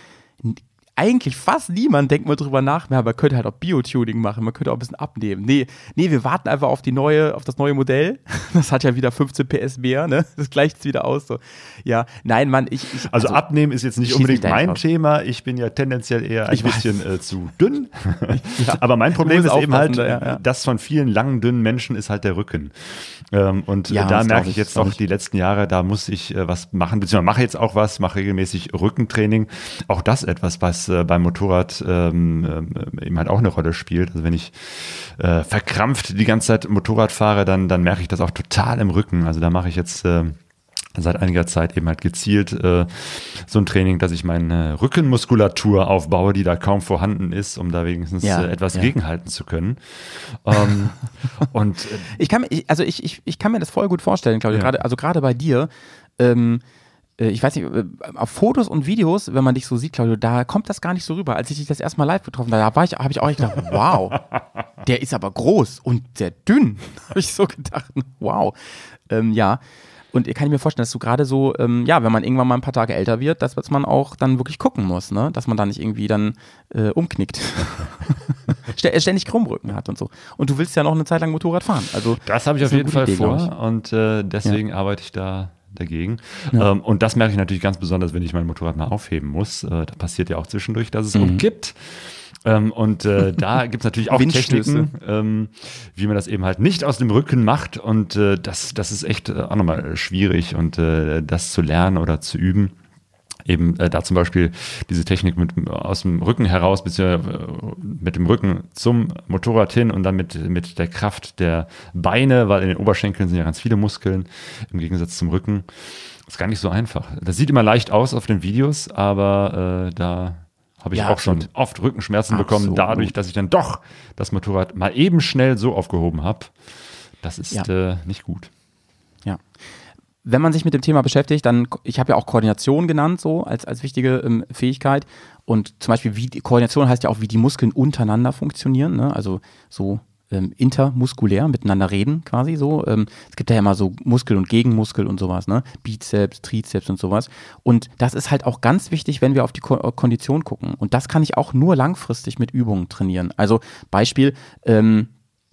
Speaker 3: eigentlich fast niemand denkt mal drüber nach, ja, man könnte halt auch Bio-Tuning machen, man könnte auch ein bisschen abnehmen. Nee, nee, wir warten einfach auf die neue, auf das neue Modell. Das hat ja wieder 15 PS mehr, ne? Das gleicht es wieder aus. So. Ja, nein, Mann, ich. ich
Speaker 1: Also, abnehmen ist jetzt nicht unbedingt
Speaker 3: da
Speaker 1: mein
Speaker 3: raus.
Speaker 1: Thema. Ich bin ja tendenziell eher ein
Speaker 3: Ich
Speaker 1: bisschen äh, zu dünn. Aber mein Problem ist eben halt,
Speaker 3: aufpassen, ja, ja.
Speaker 1: das von vielen langen, dünnen Menschen ist halt der Rücken. Ähm, und
Speaker 3: Ja,
Speaker 1: äh, da merke ich jetzt
Speaker 3: ich.
Speaker 1: die letzten Jahre, da muss ich äh, was machen, beziehungsweise mache jetzt auch was, mache regelmäßig Rückentraining. Auch das etwas, was äh, beim Motorrad ähm, ähm, eben halt auch eine Rolle spielt. Also wenn ich äh, verkrampft die ganze Zeit Motorrad fahre, dann, dann merke ich das auch total im Rücken. Also da mache ich jetzt äh, seit einiger Zeit eben halt gezielt äh, so ein Training, dass ich meine Rückenmuskulatur aufbaue, die da kaum vorhanden ist, um da wenigstens
Speaker 3: Ja,
Speaker 1: äh, etwas
Speaker 3: ja.
Speaker 1: gegenhalten zu können. Ähm, und äh,
Speaker 3: Ich kann, also ich, ich, ich kann mir das voll gut vorstellen, Claudia.
Speaker 1: Ja.
Speaker 3: Gerade, also gerade bei dir, ähm, äh, ich weiß nicht, äh, auf Fotos und Videos, wenn man dich so sieht, Claudio, da kommt das gar nicht so rüber. Als ich dich das erste Mal live getroffen habe, da war ich, habe ich auch gedacht, wow, der ist aber groß und sehr dünn. habe ich so gedacht, wow. Ähm, ja. Und kann ich mir vorstellen, dass du gerade so, ähm, ja, wenn man irgendwann mal ein paar Tage älter wird, dass, man auch dann wirklich gucken muss, ne? Dass man da nicht irgendwie dann äh, umknickt. Stä- Ständig Krummrücken hat und so. Und du willst ja noch eine Zeit lang Motorrad fahren. Also
Speaker 1: Das habe ich auf jeden Fall
Speaker 3: Idee,
Speaker 1: vor und äh, deswegen arbeite ich da dagegen.
Speaker 3: Ja.
Speaker 1: Ähm, und das merke ich natürlich ganz besonders, wenn ich mein Motorrad mal aufheben muss. Äh, da passiert ja auch zwischendurch, dass es
Speaker 3: Mhm.
Speaker 1: umkippt. Ähm, und äh, da gibt es natürlich auch. Techniken, ähm, wie man das eben halt nicht aus dem Rücken macht. Und äh, das, das ist echt äh, auch nochmal schwierig und äh, das zu lernen oder zu üben. Eben äh, da zum Beispiel diese Technik mit aus dem Rücken heraus, beziehungsweise äh, mit dem Rücken zum Motorrad hin und dann mit, mit der Kraft der Beine, weil in den Oberschenkeln sind ja ganz viele Muskeln im Gegensatz zum Rücken. Ist gar nicht so einfach. Das sieht immer leicht aus auf den Videos, aber äh, da habe ich
Speaker 3: Ja,
Speaker 1: auch schon
Speaker 3: absolut.
Speaker 1: oft Rückenschmerzen bekommen,
Speaker 3: Absolut.
Speaker 1: dadurch, dass ich dann doch das Motorrad mal eben schnell so aufgehoben habe. Das ist
Speaker 3: Ja.
Speaker 1: äh, nicht gut.
Speaker 3: Wenn man sich mit dem Thema beschäftigt, dann, ich habe ja auch Koordination genannt, so als, als wichtige ähm, Fähigkeit. Und zum Beispiel, wie Koordination heißt ja auch, wie die Muskeln untereinander funktionieren, ne? also so ähm, intermuskulär miteinander reden quasi so. Ähm, es gibt ja immer so Muskel und Gegenmuskel und sowas, ne? Bizeps, Trizeps und sowas. Und das ist halt auch ganz wichtig, wenn wir auf die Ko Kondition gucken. Und das kann ich auch nur langfristig mit Übungen trainieren. Also Beispiel, ähm,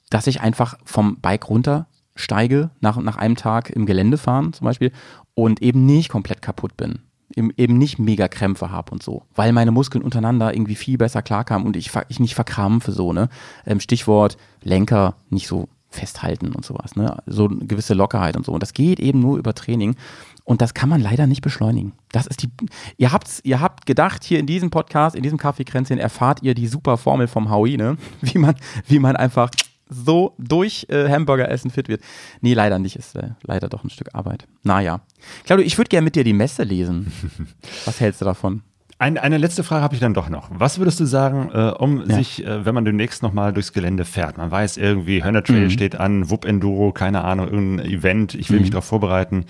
Speaker 3: dass ich einfach vom Bike runter steige, nach, nach einem Tag im Gelände fahren zum Beispiel und eben nicht komplett kaputt bin. Eben nicht mega Krämpfe habe und so, weil meine Muskeln untereinander irgendwie viel besser klarkamen und ich, ich nicht verkrampfe so, ne? Ähm, Stichwort Lenker nicht so festhalten und sowas, ne? So eine gewisse Lockerheit und so. Und das geht eben nur über Training. Und das kann man leider nicht beschleunigen. Das ist die. Ihr habt's, ihr habt gedacht, hier in diesem Podcast, in diesem Kaffeekränzchen erfahrt ihr die super Formel vom Howie, ne? Wie man, wie man einfach so durch äh, Hamburger essen fit wird. Nee, leider nicht. Ist äh, leider doch ein Stück Arbeit. Naja. Claudio, ich würde gerne mit dir die Messe lesen. Was hältst du davon?
Speaker 1: Ein, eine letzte Frage habe ich dann doch noch. Was würdest du sagen, äh, um
Speaker 3: Ja.
Speaker 1: sich, äh, wenn man demnächst nochmal durchs Gelände fährt, man weiß irgendwie, Hörner Trail
Speaker 3: Mhm.
Speaker 1: steht an, Wupp Enduro, keine Ahnung, irgendein Event, ich will
Speaker 3: Mhm.
Speaker 1: mich darauf vorbereiten.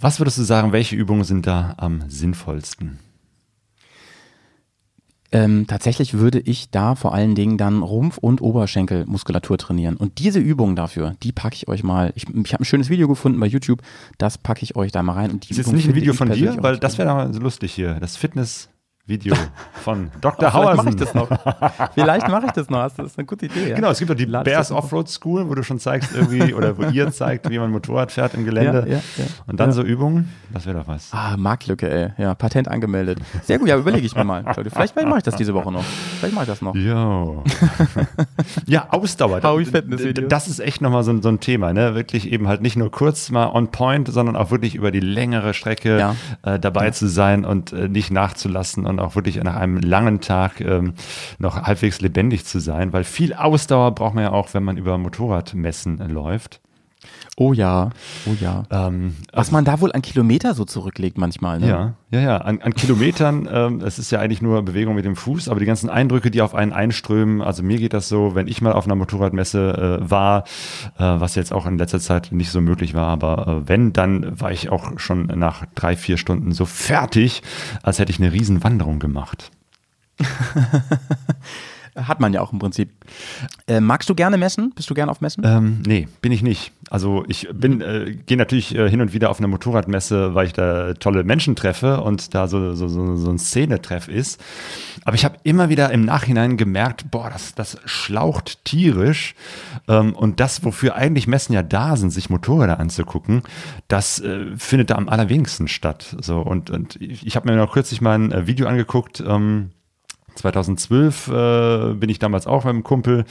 Speaker 1: Was würdest du sagen, welche Übungen sind da am sinnvollsten?
Speaker 3: Ähm, tatsächlich würde ich da vor allen Dingen dann Rumpf- und Oberschenkelmuskulatur trainieren. Und diese Übungen dafür, die packe ich euch mal. Ich, ich habe ein schönes Video gefunden bei YouTube, das packe ich euch da mal rein. Und die
Speaker 1: Ist jetzt
Speaker 3: Übung
Speaker 1: nicht ein Video von dir, weil das wäre so lustig hier. Das Fitness-Video von Dr.
Speaker 3: Vielleicht mache ich das noch. Vielleicht mache ich das noch. Das ist eine gute Idee. Ja?
Speaker 1: Genau, es gibt doch die
Speaker 3: Lade
Speaker 1: Bears. Offroad School, wo du schon zeigst irgendwie, oder wo ihr zeigt, wie man Motorrad fährt im Gelände.
Speaker 3: Ja, ja.
Speaker 1: Und dann so Übungen, das wäre doch was.
Speaker 3: Ah, Marktlücke, ey. Ja, Patent angemeldet. Sehr gut, ja, überlege ich mir mal. Vielleicht, mache ich das diese Woche noch. Vielleicht mache ich das noch.
Speaker 1: Jo. ja, Ausdauer. Das- ist echt nochmal so, ein- so ein Thema, ne? Wirklich eben halt nicht nur kurz mal on point, sondern auch wirklich über die längere Strecke äh, dabei zu sein und äh, nicht nachzulassen und auch wirklich nach einem langen Tag ähm, noch halbwegs lebendig zu sein, weil viel Ausdauer braucht man ja auch, wenn man über Motorradmessen läuft.
Speaker 3: Oh ja, oh ja.
Speaker 1: Ähm,
Speaker 3: Was man da wohl an Kilometer so zurücklegt manchmal, ne?
Speaker 1: Ja, ja, ja. An, an Kilometern, ähm, es ist ja eigentlich nur Bewegung mit dem Fuß, aber die ganzen Eindrücke, die auf einen einströmen, also mir geht das so, wenn ich mal auf einer Motorradmesse äh, war, äh, was jetzt auch in letzter Zeit nicht so möglich war, aber äh, wenn, dann war ich auch schon nach drei, vier Stunden so fertig, als hätte ich eine Riesenwanderung gemacht.
Speaker 3: Hat man ja auch im Prinzip. Äh, magst du gerne messen? Bist du gerne auf Messen?
Speaker 1: Ähm, nee, bin ich nicht. Also ich bin, äh, gehe natürlich äh, hin und wieder auf eine Motorradmesse, weil ich da tolle Menschen treffe und da so, so, so, so ein Szenetreff ist. Aber ich habe immer wieder im Nachhinein gemerkt, boah, das, das schlaucht tierisch. Ähm, und das, wofür eigentlich Messen ja da sind, sich Motorräder anzugucken, das äh, findet da am allerwenigsten statt. So, und, und ich, ich habe mir noch kürzlich mal ein äh, Video angeguckt, ähm, 2012 äh, bin ich damals auch mit einem Kumpel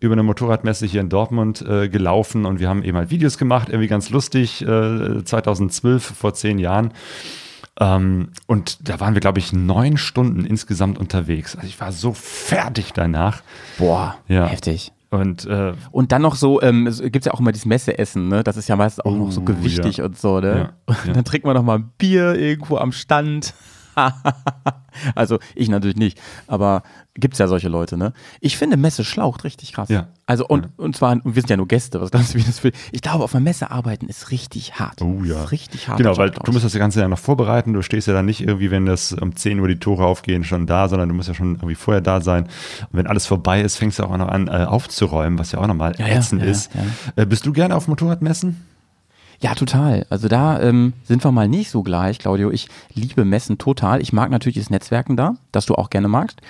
Speaker 1: über eine Motorradmesse hier in Dortmund äh, gelaufen und wir haben eben halt Videos gemacht, irgendwie ganz lustig, äh, 2012, vor zehn Jahren. Ähm, und da waren wir, glaube ich, neun Stunden insgesamt unterwegs. Also ich war so fertig danach.
Speaker 3: Boah,
Speaker 1: Ja.
Speaker 3: heftig.
Speaker 1: Und äh,
Speaker 3: Und dann noch so, ähm, es gibt ja auch immer dieses Messeessen, ne? Das ist ja meistens auch noch so
Speaker 1: Uh,
Speaker 3: gewichtig
Speaker 1: ja.
Speaker 3: und so, ne?
Speaker 1: Ja,
Speaker 3: Und dann trinkt man noch mal ein Bier irgendwo am Stand. also ich natürlich nicht, aber gibt's ja solche Leute, ne? Ich finde Messe schlaucht richtig krass.
Speaker 1: Ja.
Speaker 3: Also und, und zwar, und wir sind ja nur Gäste, was glaubst du, wie das für, ich glaube, auf einer Messe arbeiten ist richtig hart.
Speaker 1: Oh ja.
Speaker 3: Richtig hart.
Speaker 1: Genau, weil du musst das Ganze ja noch vorbereiten. Du stehst ja dann nicht irgendwie, wenn das um 10 Uhr die Tore aufgehen, schon da, sondern du musst ja schon irgendwie vorher da sein. Und wenn alles vorbei ist, fängst du auch noch an äh, aufzuräumen, was ja auch nochmal
Speaker 3: Ja, ja,
Speaker 1: ätzend
Speaker 3: ja,
Speaker 1: ist.
Speaker 3: ja.
Speaker 1: Äh, bist du gerne auf Motorradmessen?
Speaker 3: Ja, total. Also da ähm, sind wir mal nicht so gleich, Claudio. Ich liebe Messen total. Ich mag natürlich das Netzwerken da, das du auch gerne magst.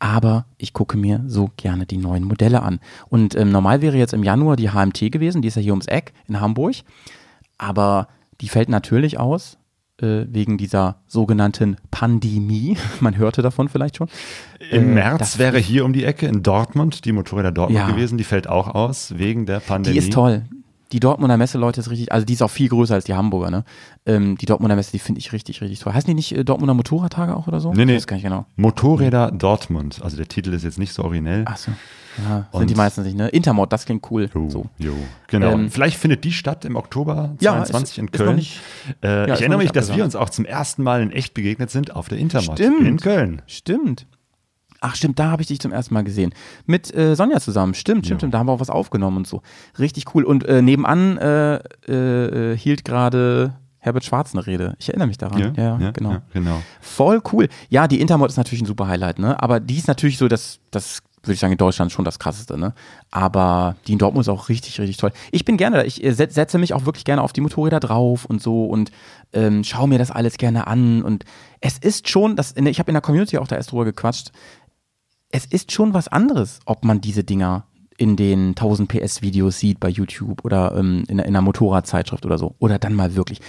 Speaker 3: Aber ich gucke mir so gerne die neuen Modelle an. Und ähm, normal wäre jetzt im Januar die HMT gewesen, die ist ja hier ums Eck in Hamburg. Aber die fällt natürlich aus äh, wegen dieser sogenannten Pandemie. Man hörte davon vielleicht schon.
Speaker 1: Im
Speaker 3: Äh,
Speaker 1: März wäre hier um die Ecke in Dortmund die Motorräder Dortmund
Speaker 3: Ja.
Speaker 1: gewesen. Die fällt auch aus wegen der Pandemie.
Speaker 3: Die ist toll. Die Dortmunder Messe, Leute, ist richtig, also die ist auch viel größer als die Hamburger, ne? Ähm, die Dortmunder Messe, die finde ich richtig, richtig toll. Heißen die nicht äh, Dortmunder Motorradtage auch oder so?
Speaker 1: Nee, nee.
Speaker 3: Ich weiß gar nicht genau.
Speaker 1: Motorräder Dortmund. Also der Titel ist jetzt nicht so originell.
Speaker 3: Ach so. Ja, sind die meistens nicht, ne? Intermod, das klingt cool.
Speaker 1: Jo,
Speaker 3: So.
Speaker 1: jo, genau.
Speaker 3: Ähm,
Speaker 1: Vielleicht findet die statt im Oktober
Speaker 3: Ja,
Speaker 1: 22
Speaker 3: ist-
Speaker 1: in
Speaker 3: ist noch
Speaker 1: Köln.
Speaker 3: nicht-
Speaker 1: äh,
Speaker 3: ja,
Speaker 1: ich erinnere mich, dass wir uns auch zum ersten Mal in echt begegnet sind auf der Intermod
Speaker 3: Stimmt.
Speaker 1: in Köln.
Speaker 3: Stimmt. Ach, stimmt, da habe ich dich zum ersten Mal gesehen. Mit äh, Sonja zusammen. Stimmt, stimmt, stimmt. Da haben wir auch was aufgenommen und so. Richtig cool. Und äh, nebenan äh, äh, äh, hielt gerade Herbert Schwarz eine Rede. Ich erinnere mich daran. Ja, ja, genau.
Speaker 1: ja, genau.
Speaker 3: Voll cool. Ja, die Intermod ist natürlich ein super Highlight, ne? Aber die ist natürlich so, das, das würde ich sagen, in Deutschland schon das krasseste, ne? Aber die in Dortmund ist auch richtig, richtig toll. Ich bin gerne da. Ich äh, set- setze mich auch wirklich gerne auf die Motorräder drauf und so und ähm, schaue mir das alles gerne an. Und es ist schon, das, ich habe in der Community auch da erst drüber gequatscht, es ist schon was anderes, ob man diese Dinger in den 1000 PS Videos sieht bei YouTube oder ähm, in, einer- in einer Motorradzeitschrift oder so. Oder dann mal wirklich.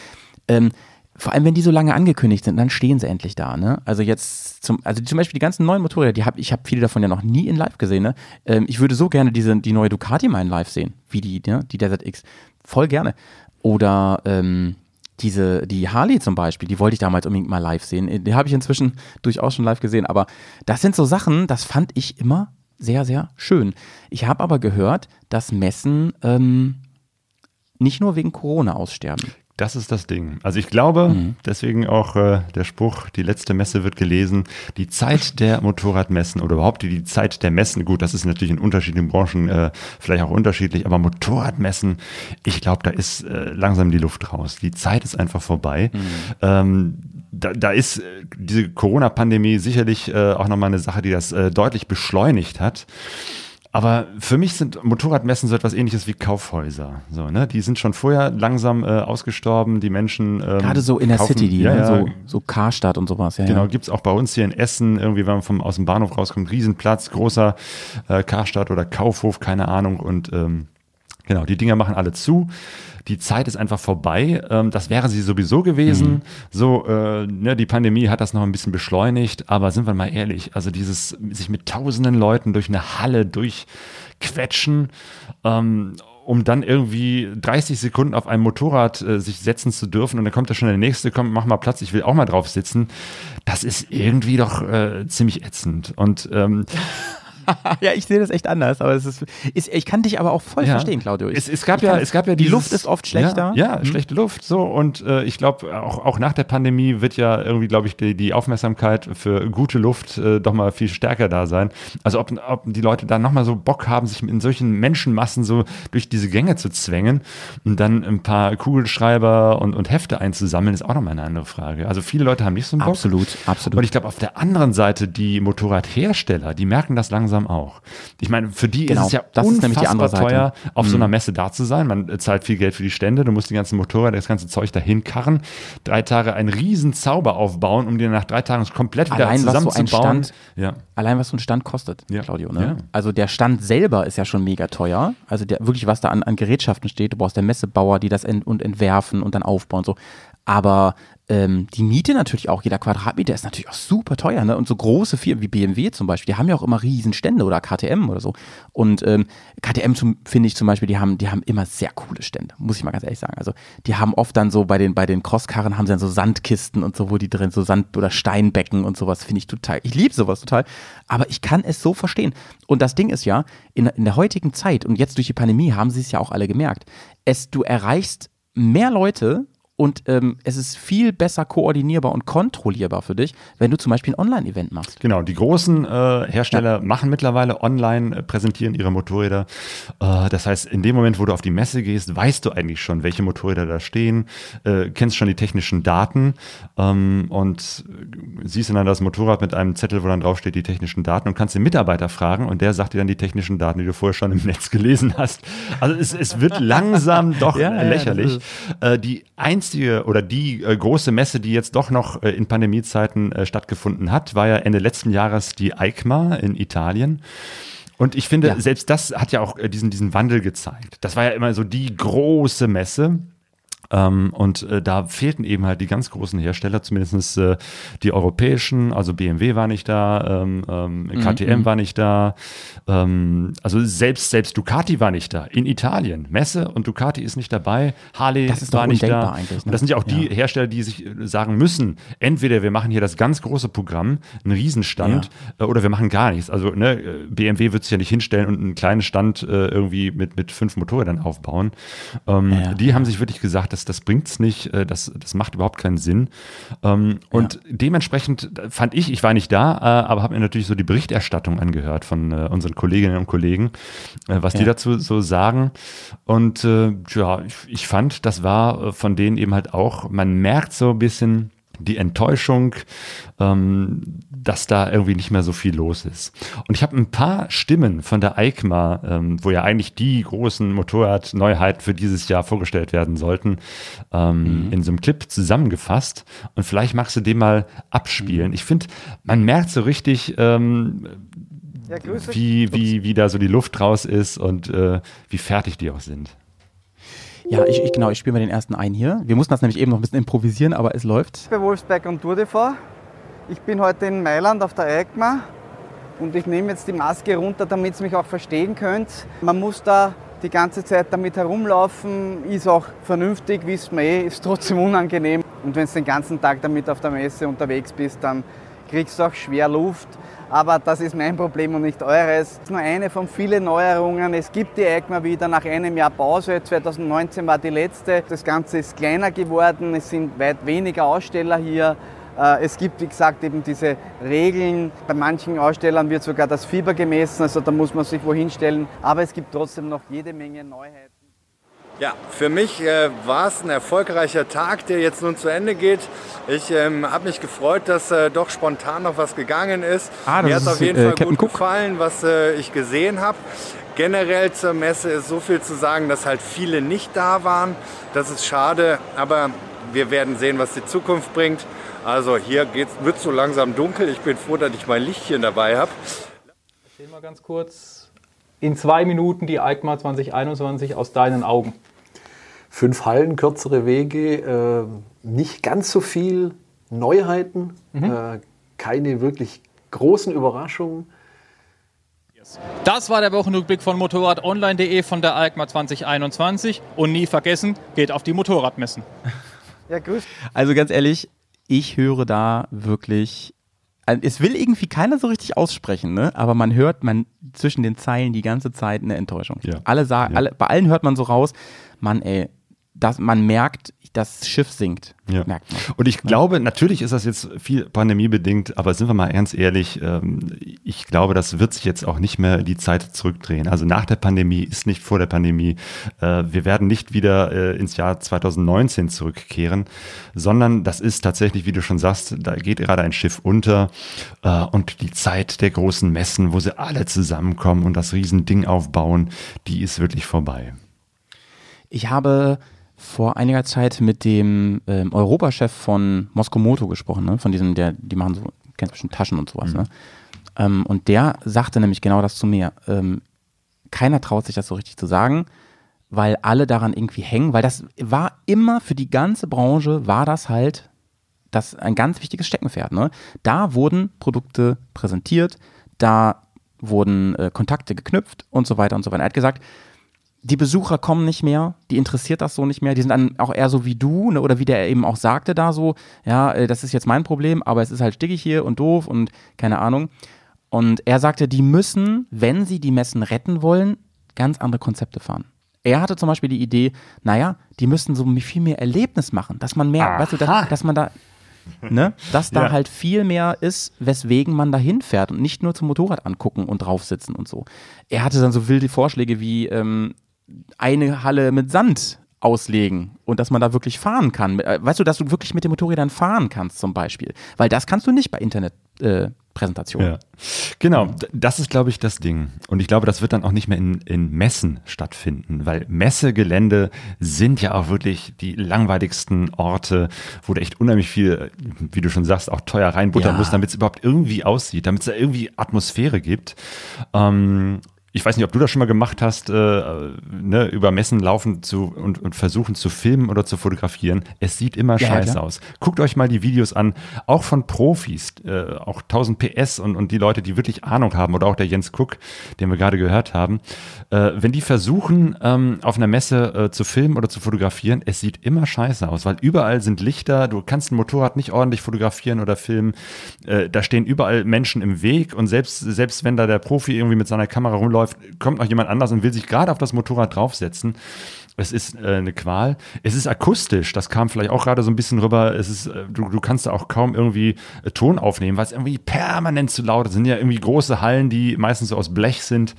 Speaker 3: Ähm, vor allem, wenn die so lange angekündigt sind, dann stehen sie endlich da. Ne? Also jetzt zum, also zum Beispiel die ganzen neuen Motorräder, die hab, ich habe viele davon ja noch nie in Live gesehen. Ne? Ähm, ich würde so gerne diese, die neue Ducati mal in Live sehen, wie die, ne? die Desert X. Voll gerne. Oder ähm, diese, die Harley zum Beispiel, die wollte ich damals unbedingt mal live sehen. Die habe ich inzwischen durchaus schon live gesehen. Aber das sind so Sachen, das fand ich immer sehr, sehr schön. Ich habe aber gehört, dass Messen ähm, nicht nur wegen Corona aussterben.
Speaker 1: Das ist das Ding. Also ich glaube,
Speaker 3: Mhm.
Speaker 1: deswegen auch äh, der Spruch, die letzte Messe wird gelesen. Die Zeit der Motorradmessen oder überhaupt die, die Zeit der Messen, gut, das ist natürlich in unterschiedlichen Branchen äh, vielleicht auch unterschiedlich, aber Motorradmessen, ich glaube, da ist äh, langsam die Luft raus. Die Zeit ist einfach vorbei.
Speaker 3: Mhm.
Speaker 1: Ähm, da, da ist äh, diese Corona-Pandemie sicherlich äh, auch nochmal eine Sache, die das äh, deutlich beschleunigt hat. Aber für mich sind Motorradmessen so etwas ähnliches wie Kaufhäuser. So, ne? Die sind schon vorher langsam äh, ausgestorben. Die Menschen. Ähm,
Speaker 3: Gerade so in der
Speaker 1: kaufen,
Speaker 3: City, die,
Speaker 1: ja,
Speaker 3: ne?
Speaker 1: ja,
Speaker 3: so, so Karstadt und sowas. Ja,
Speaker 1: Genau,
Speaker 3: ja.
Speaker 1: gibt's auch bei uns hier in Essen, irgendwie, wenn man vom, aus dem Bahnhof rauskommt, Riesenplatz, großer äh, Karstadt oder Kaufhof, keine Ahnung. Und ähm, genau, die Dinger machen alle zu. Die Zeit ist einfach vorbei. Ähm, das wäre sie sowieso gewesen. So, äh, ne, die Pandemie hat das noch ein bisschen beschleunigt, aber sind wir mal ehrlich, also dieses sich mit tausenden Leuten durch eine Halle durchquetschen, ähm, um dann irgendwie 30 Sekunden auf einem Motorrad äh, sich setzen zu dürfen und dann kommt da schon der nächste, komm, mach mal Platz, ich will auch mal drauf sitzen. Das ist irgendwie doch äh, ziemlich ätzend. Und ähm,
Speaker 3: ja, ich sehe das echt anders, aber es ist, ist ich kann dich aber auch voll
Speaker 1: Ja.
Speaker 3: verstehen, Claudio. Ich,
Speaker 1: Es, es gab ja, es gab ja
Speaker 3: die
Speaker 1: dieses-
Speaker 3: Luft ist oft schlechter.
Speaker 1: Ja, ja
Speaker 3: Mhm.
Speaker 1: schlechte Luft. So und äh, ich glaube auch, auch nach der Pandemie wird ja irgendwie, glaube ich, die, die Aufmerksamkeit für gute Luft äh, doch mal viel stärker da sein. Also ob, ob die Leute da noch mal so Bock haben, sich in solchen Menschenmassen so durch diese Gänge zu zwängen und dann ein paar Kugelschreiber und, und Hefte einzusammeln, ist auch noch mal eine andere Frage. Also viele Leute haben nicht so einen Bock.
Speaker 3: Absolut, absolut.
Speaker 1: Und ich glaube, auf der anderen Seite, die Motorradhersteller, die merken das langsam auch. Ich meine, für die
Speaker 3: Genau,
Speaker 1: ist es ja
Speaker 3: das
Speaker 1: unfassbar
Speaker 3: nämlich die andere Seite. Mhm.
Speaker 1: teuer, auf so einer Messe da zu sein. Man zahlt viel Geld für die Stände, du musst die ganzen Motorräder, das ganze Zeug dahin karren, drei Tage einen riesen Zauber aufbauen, um dir nach drei Tagen komplett wieder
Speaker 3: Allein, was so ein
Speaker 1: zusammenzubauen.
Speaker 3: Stand-
Speaker 1: ja.
Speaker 3: Allein was so ein Stand kostet,
Speaker 1: Ja.
Speaker 3: Claudio. Ne?
Speaker 1: Ja.
Speaker 3: Also der Stand selber ist ja schon mega teuer. Also der, wirklich, was da an, an Gerätschaften steht. Du brauchst der Messebauer, die das ent und entwerfen und dann aufbauen und so. Aber ähm, die Miete natürlich auch, jeder Quadratmeter ist natürlich auch super teuer. Ne? Und so große Firmen wie BMW zum Beispiel, die haben ja auch immer riesen Stände oder KTM oder so. Und ähm, KTM finde ich zum Beispiel, die haben, die haben immer sehr coole Stände, muss ich mal ganz ehrlich sagen. Also die haben oft dann so bei den, bei den Crosskarren haben sie dann so Sandkisten und so, wo die drin, so Sand- oder Steinbecken und sowas, finde ich total. Ich liebe sowas total. Aber ich kann es so verstehen. Und das Ding ist ja, in, in der heutigen Zeit und jetzt durch die Pandemie haben sie es ja auch alle gemerkt, es, du erreichst mehr Leute und ähm, es ist viel besser koordinierbar und kontrollierbar für dich, wenn du zum Beispiel ein Online-Event machst.
Speaker 1: Genau, die großen äh, Hersteller machen mittlerweile online, äh, präsentieren ihre Motorräder. Äh, das heißt, in dem Moment, wo du auf die Messe gehst, weißt du eigentlich schon, welche Motorräder da stehen, äh, kennst schon die technischen Daten ähm, und siehst dann das Motorrad mit einem Zettel, wo dann draufsteht, die technischen Daten und kannst den Mitarbeiter fragen und der sagt dir dann die technischen Daten, die du vorher schon im Netz gelesen hast. Also es, es wird langsam doch
Speaker 3: Ja, ja,
Speaker 1: lächerlich.
Speaker 3: das
Speaker 1: Äh, die einzige oder die äh, große Messe, die jetzt doch noch äh, in Pandemiezeiten äh, stattgefunden hat, war ja Ende letzten Jahres die EICMA in Italien. Und ich finde,
Speaker 3: Ja.
Speaker 1: selbst das hat ja auch äh, diesen, diesen Wandel gezeigt. Das war ja immer so die große Messe. Ähm, und äh, da fehlten eben halt die ganz großen Hersteller, zumindest äh, die europäischen, also BMW war nicht da, ähm, ähm,
Speaker 3: Mhm,
Speaker 1: KTM war nicht da, ähm, also selbst, selbst Ducati war nicht da. In Italien, Messe und Ducati ist nicht dabei, Harley war nicht da.
Speaker 3: eigentlich, ne?
Speaker 1: Und das sind ja auch die
Speaker 3: Ja.
Speaker 1: Hersteller, die sich äh, sagen müssen, entweder wir machen hier das ganz große Programm, einen Riesenstand, äh, oder wir machen gar nichts. Also ne, BMW wird sich ja nicht hinstellen und einen kleinen Stand äh, irgendwie mit, mit fünf Motorrädern aufbauen. Ähm,
Speaker 3: Ja,
Speaker 1: die haben sich wirklich gesagt, das, das bringt's nicht, äh, das, das macht überhaupt keinen Sinn. Ähm, und dementsprechend äh, fand ich, ich war nicht da, äh, aber habe mir natürlich so die Berichterstattung angehört von äh, unseren Kolleginnen und Kollegen, äh, was die
Speaker 3: Ja.
Speaker 1: dazu so sagen. Und ja, ich, ich fand, das war von denen eben halt auch, man merkt so ein bisschen die Enttäuschung, ähm, dass da irgendwie nicht mehr so viel los ist. Und ich habe ein paar Stimmen von der EICMA, ähm, wo ja eigentlich die großen Motorradneuheiten für dieses Jahr vorgestellt werden sollten, ähm, in so einem Clip zusammengefasst. Und vielleicht magst du den mal abspielen. Ich finde, man merkt so richtig, ähm, wie, wie, wie da so die Luft raus ist und äh, wie fertig die auch sind.
Speaker 3: Ja, ich, ich genau, ich spiele mal den ersten ein hier. Wir mussten das nämlich eben noch ein bisschen improvisieren, aber es läuft.
Speaker 7: bei Wolfsberg und Tour Vor. Ich bin heute in Mailand auf der EICMA und ich nehme jetzt die Maske runter, damit ihr mich auch verstehen könnt. Man muss da die ganze Zeit damit herumlaufen, ist auch vernünftig, wisst man eh, ist trotzdem unangenehm. Und wenn du den ganzen Tag damit auf der Messe unterwegs bist, dann kriegst auch schwer Luft. Aber das ist mein Problem und nicht eures. Das ist nur eine von vielen Neuerungen. Es gibt die EICMA wieder nach einem Jahr Pause. 2019 war die letzte. Das Ganze ist kleiner geworden. Es sind weit weniger Aussteller hier. Äh, Es gibt, wie gesagt, eben diese Regeln. Bei manchen Ausstellern wird sogar das Fieber gemessen, also da muss man sich wohin stellen. Aber es gibt trotzdem noch jede Menge Neuheiten.
Speaker 8: Ja, für mich äh, war es ein erfolgreicher Tag, der jetzt nun zu Ende geht. Ich ähm, habe mich gefreut, dass äh, doch spontan noch was gegangen ist.
Speaker 3: Ah, das
Speaker 8: Mir hat es
Speaker 3: ist,
Speaker 8: auf jeden
Speaker 3: äh,
Speaker 8: Fall
Speaker 3: Captain
Speaker 8: gut
Speaker 3: Cook.
Speaker 8: gefallen, was äh, ich gesehen habe. Generell zur Messe ist so viel zu sagen, dass halt viele nicht da waren. Das ist schade, aber wir werden sehen, was die Zukunft bringt. Also hier wird so langsam dunkel. Ich bin froh, dass ich mein Lichtchen dabei habe.
Speaker 9: Erzähl mal ganz kurz in zwei Minuten die EICMA 2021 aus deinen Augen.
Speaker 10: Fünf Hallen, kürzere Wege, äh, nicht ganz so viel Neuheiten, äh, keine wirklich großen Überraschungen.
Speaker 9: Das war der Wochenrückblick von motorradonline.de von der EICMA 2021 und nie vergessen, geht auf die Motorradmessen.
Speaker 7: Ja, grüß.
Speaker 3: Also ganz ehrlich, ich höre da wirklich. Also Es will irgendwie keiner so richtig aussprechen, ne? aber man hört man zwischen den Zeilen die ganze Zeit eine Enttäuschung.
Speaker 1: Ja.
Speaker 3: Alle sagen,
Speaker 1: Ja.
Speaker 3: alle, bei allen hört man so raus, Mann, ey, das, man merkt, das Schiff sinkt.
Speaker 1: Ja.
Speaker 3: Merkt man.
Speaker 1: Und ich glaube, natürlich ist das jetzt viel pandemiebedingt, aber sind wir mal ernst ehrlich, ähm, ich glaube, das wird sich jetzt auch nicht mehr die Zeit zurückdrehen. Also nach der Pandemie ist nicht vor der Pandemie. Äh, Wir werden nicht wieder äh, ins Jahr 2019 zurückkehren, sondern das ist tatsächlich, wie du schon sagst, da geht gerade ein Schiff unter äh, und die Zeit der großen Messen, wo sie alle zusammenkommen und das Riesending aufbauen, die ist wirklich vorbei.
Speaker 3: Ich habe vor einiger Zeit mit dem ähm, Europachef von Moskomoto gesprochen, ne? von diesem, der, die machen so, kennst bestimmt Taschen und sowas, ne? Ähm, und der sagte nämlich genau das zu mir. Ähm, keiner traut sich das so richtig zu sagen, weil alle daran irgendwie hängen, weil das war immer für die ganze Branche, war das halt das ein ganz wichtiges Steckenpferd. Ne? Da wurden Produkte präsentiert, da wurden äh, Kontakte geknüpft und so weiter und so weiter. Er hat gesagt, die Besucher kommen nicht mehr, die interessiert das so nicht mehr, die sind dann auch eher so wie du, ne, oder wie der eben auch sagte da so, ja, äh, das ist jetzt mein Problem, aber es ist halt stickig hier und doof und keine Ahnung. Und er sagte, die müssen, wenn sie die Messen retten wollen, ganz andere Konzepte fahren. Er hatte zum Beispiel die Idee, naja, die müssen so viel mehr Erlebnis machen, dass man mehr, weißt du, dass, dass man da, ne, dass da
Speaker 1: Ja.
Speaker 3: halt viel mehr ist, weswegen man da hinfährt und nicht nur zum Motorrad angucken und draufsitzen und so. Er hatte dann so wilde Vorschläge wie ähm, eine Halle mit Sand auslegen und dass man da wirklich fahren kann. Äh, Weißt du, dass du wirklich mit den Motorrädern fahren kannst zum Beispiel. Weil das kannst du nicht bei Internetpräsentationen. Äh.
Speaker 1: Ja. Genau, das ist, glaube ich, das Ding. Und ich glaube, das wird dann auch nicht mehr in, in Messen stattfinden, weil Messegelände sind ja auch wirklich die langweiligsten Orte, wo du echt unheimlich viel, wie du schon sagst, auch teuer reinbuttern
Speaker 3: Ja.
Speaker 1: musst, damit es überhaupt irgendwie aussieht, damit es da irgendwie Atmosphäre gibt. Ähm, ich weiß nicht, ob du das schon mal gemacht hast, äh, ne, über Messen laufen zu und, und versuchen zu filmen oder zu fotografieren. Es sieht immer
Speaker 3: Ja,
Speaker 1: scheiße
Speaker 3: klar.
Speaker 1: aus. Guckt euch mal die Videos an, auch von Profis, äh, auch 1000 PS und, und die Leute, die wirklich Ahnung haben, oder auch der Jens Cook, den wir gerade gehört haben. Äh, wenn die versuchen, ähm, auf einer Messe äh, zu filmen oder zu fotografieren, es sieht immer scheiße aus, weil überall sind Lichter, du kannst ein Motorrad nicht ordentlich fotografieren oder filmen. Äh, da stehen überall Menschen im Weg und selbst, selbst wenn da der Profi irgendwie mit seiner Kamera rumläuft, kommt noch jemand anders und will sich gerade auf das Motorrad draufsetzen. Es ist äh, eine Qual. Es ist akustisch, das kam vielleicht auch gerade so ein bisschen rüber. Es ist, äh, du, du kannst da auch kaum irgendwie äh, Ton aufnehmen, weil es irgendwie permanent zu laut ist. Es sind ja irgendwie große Hallen, die meistens so aus Blech sind.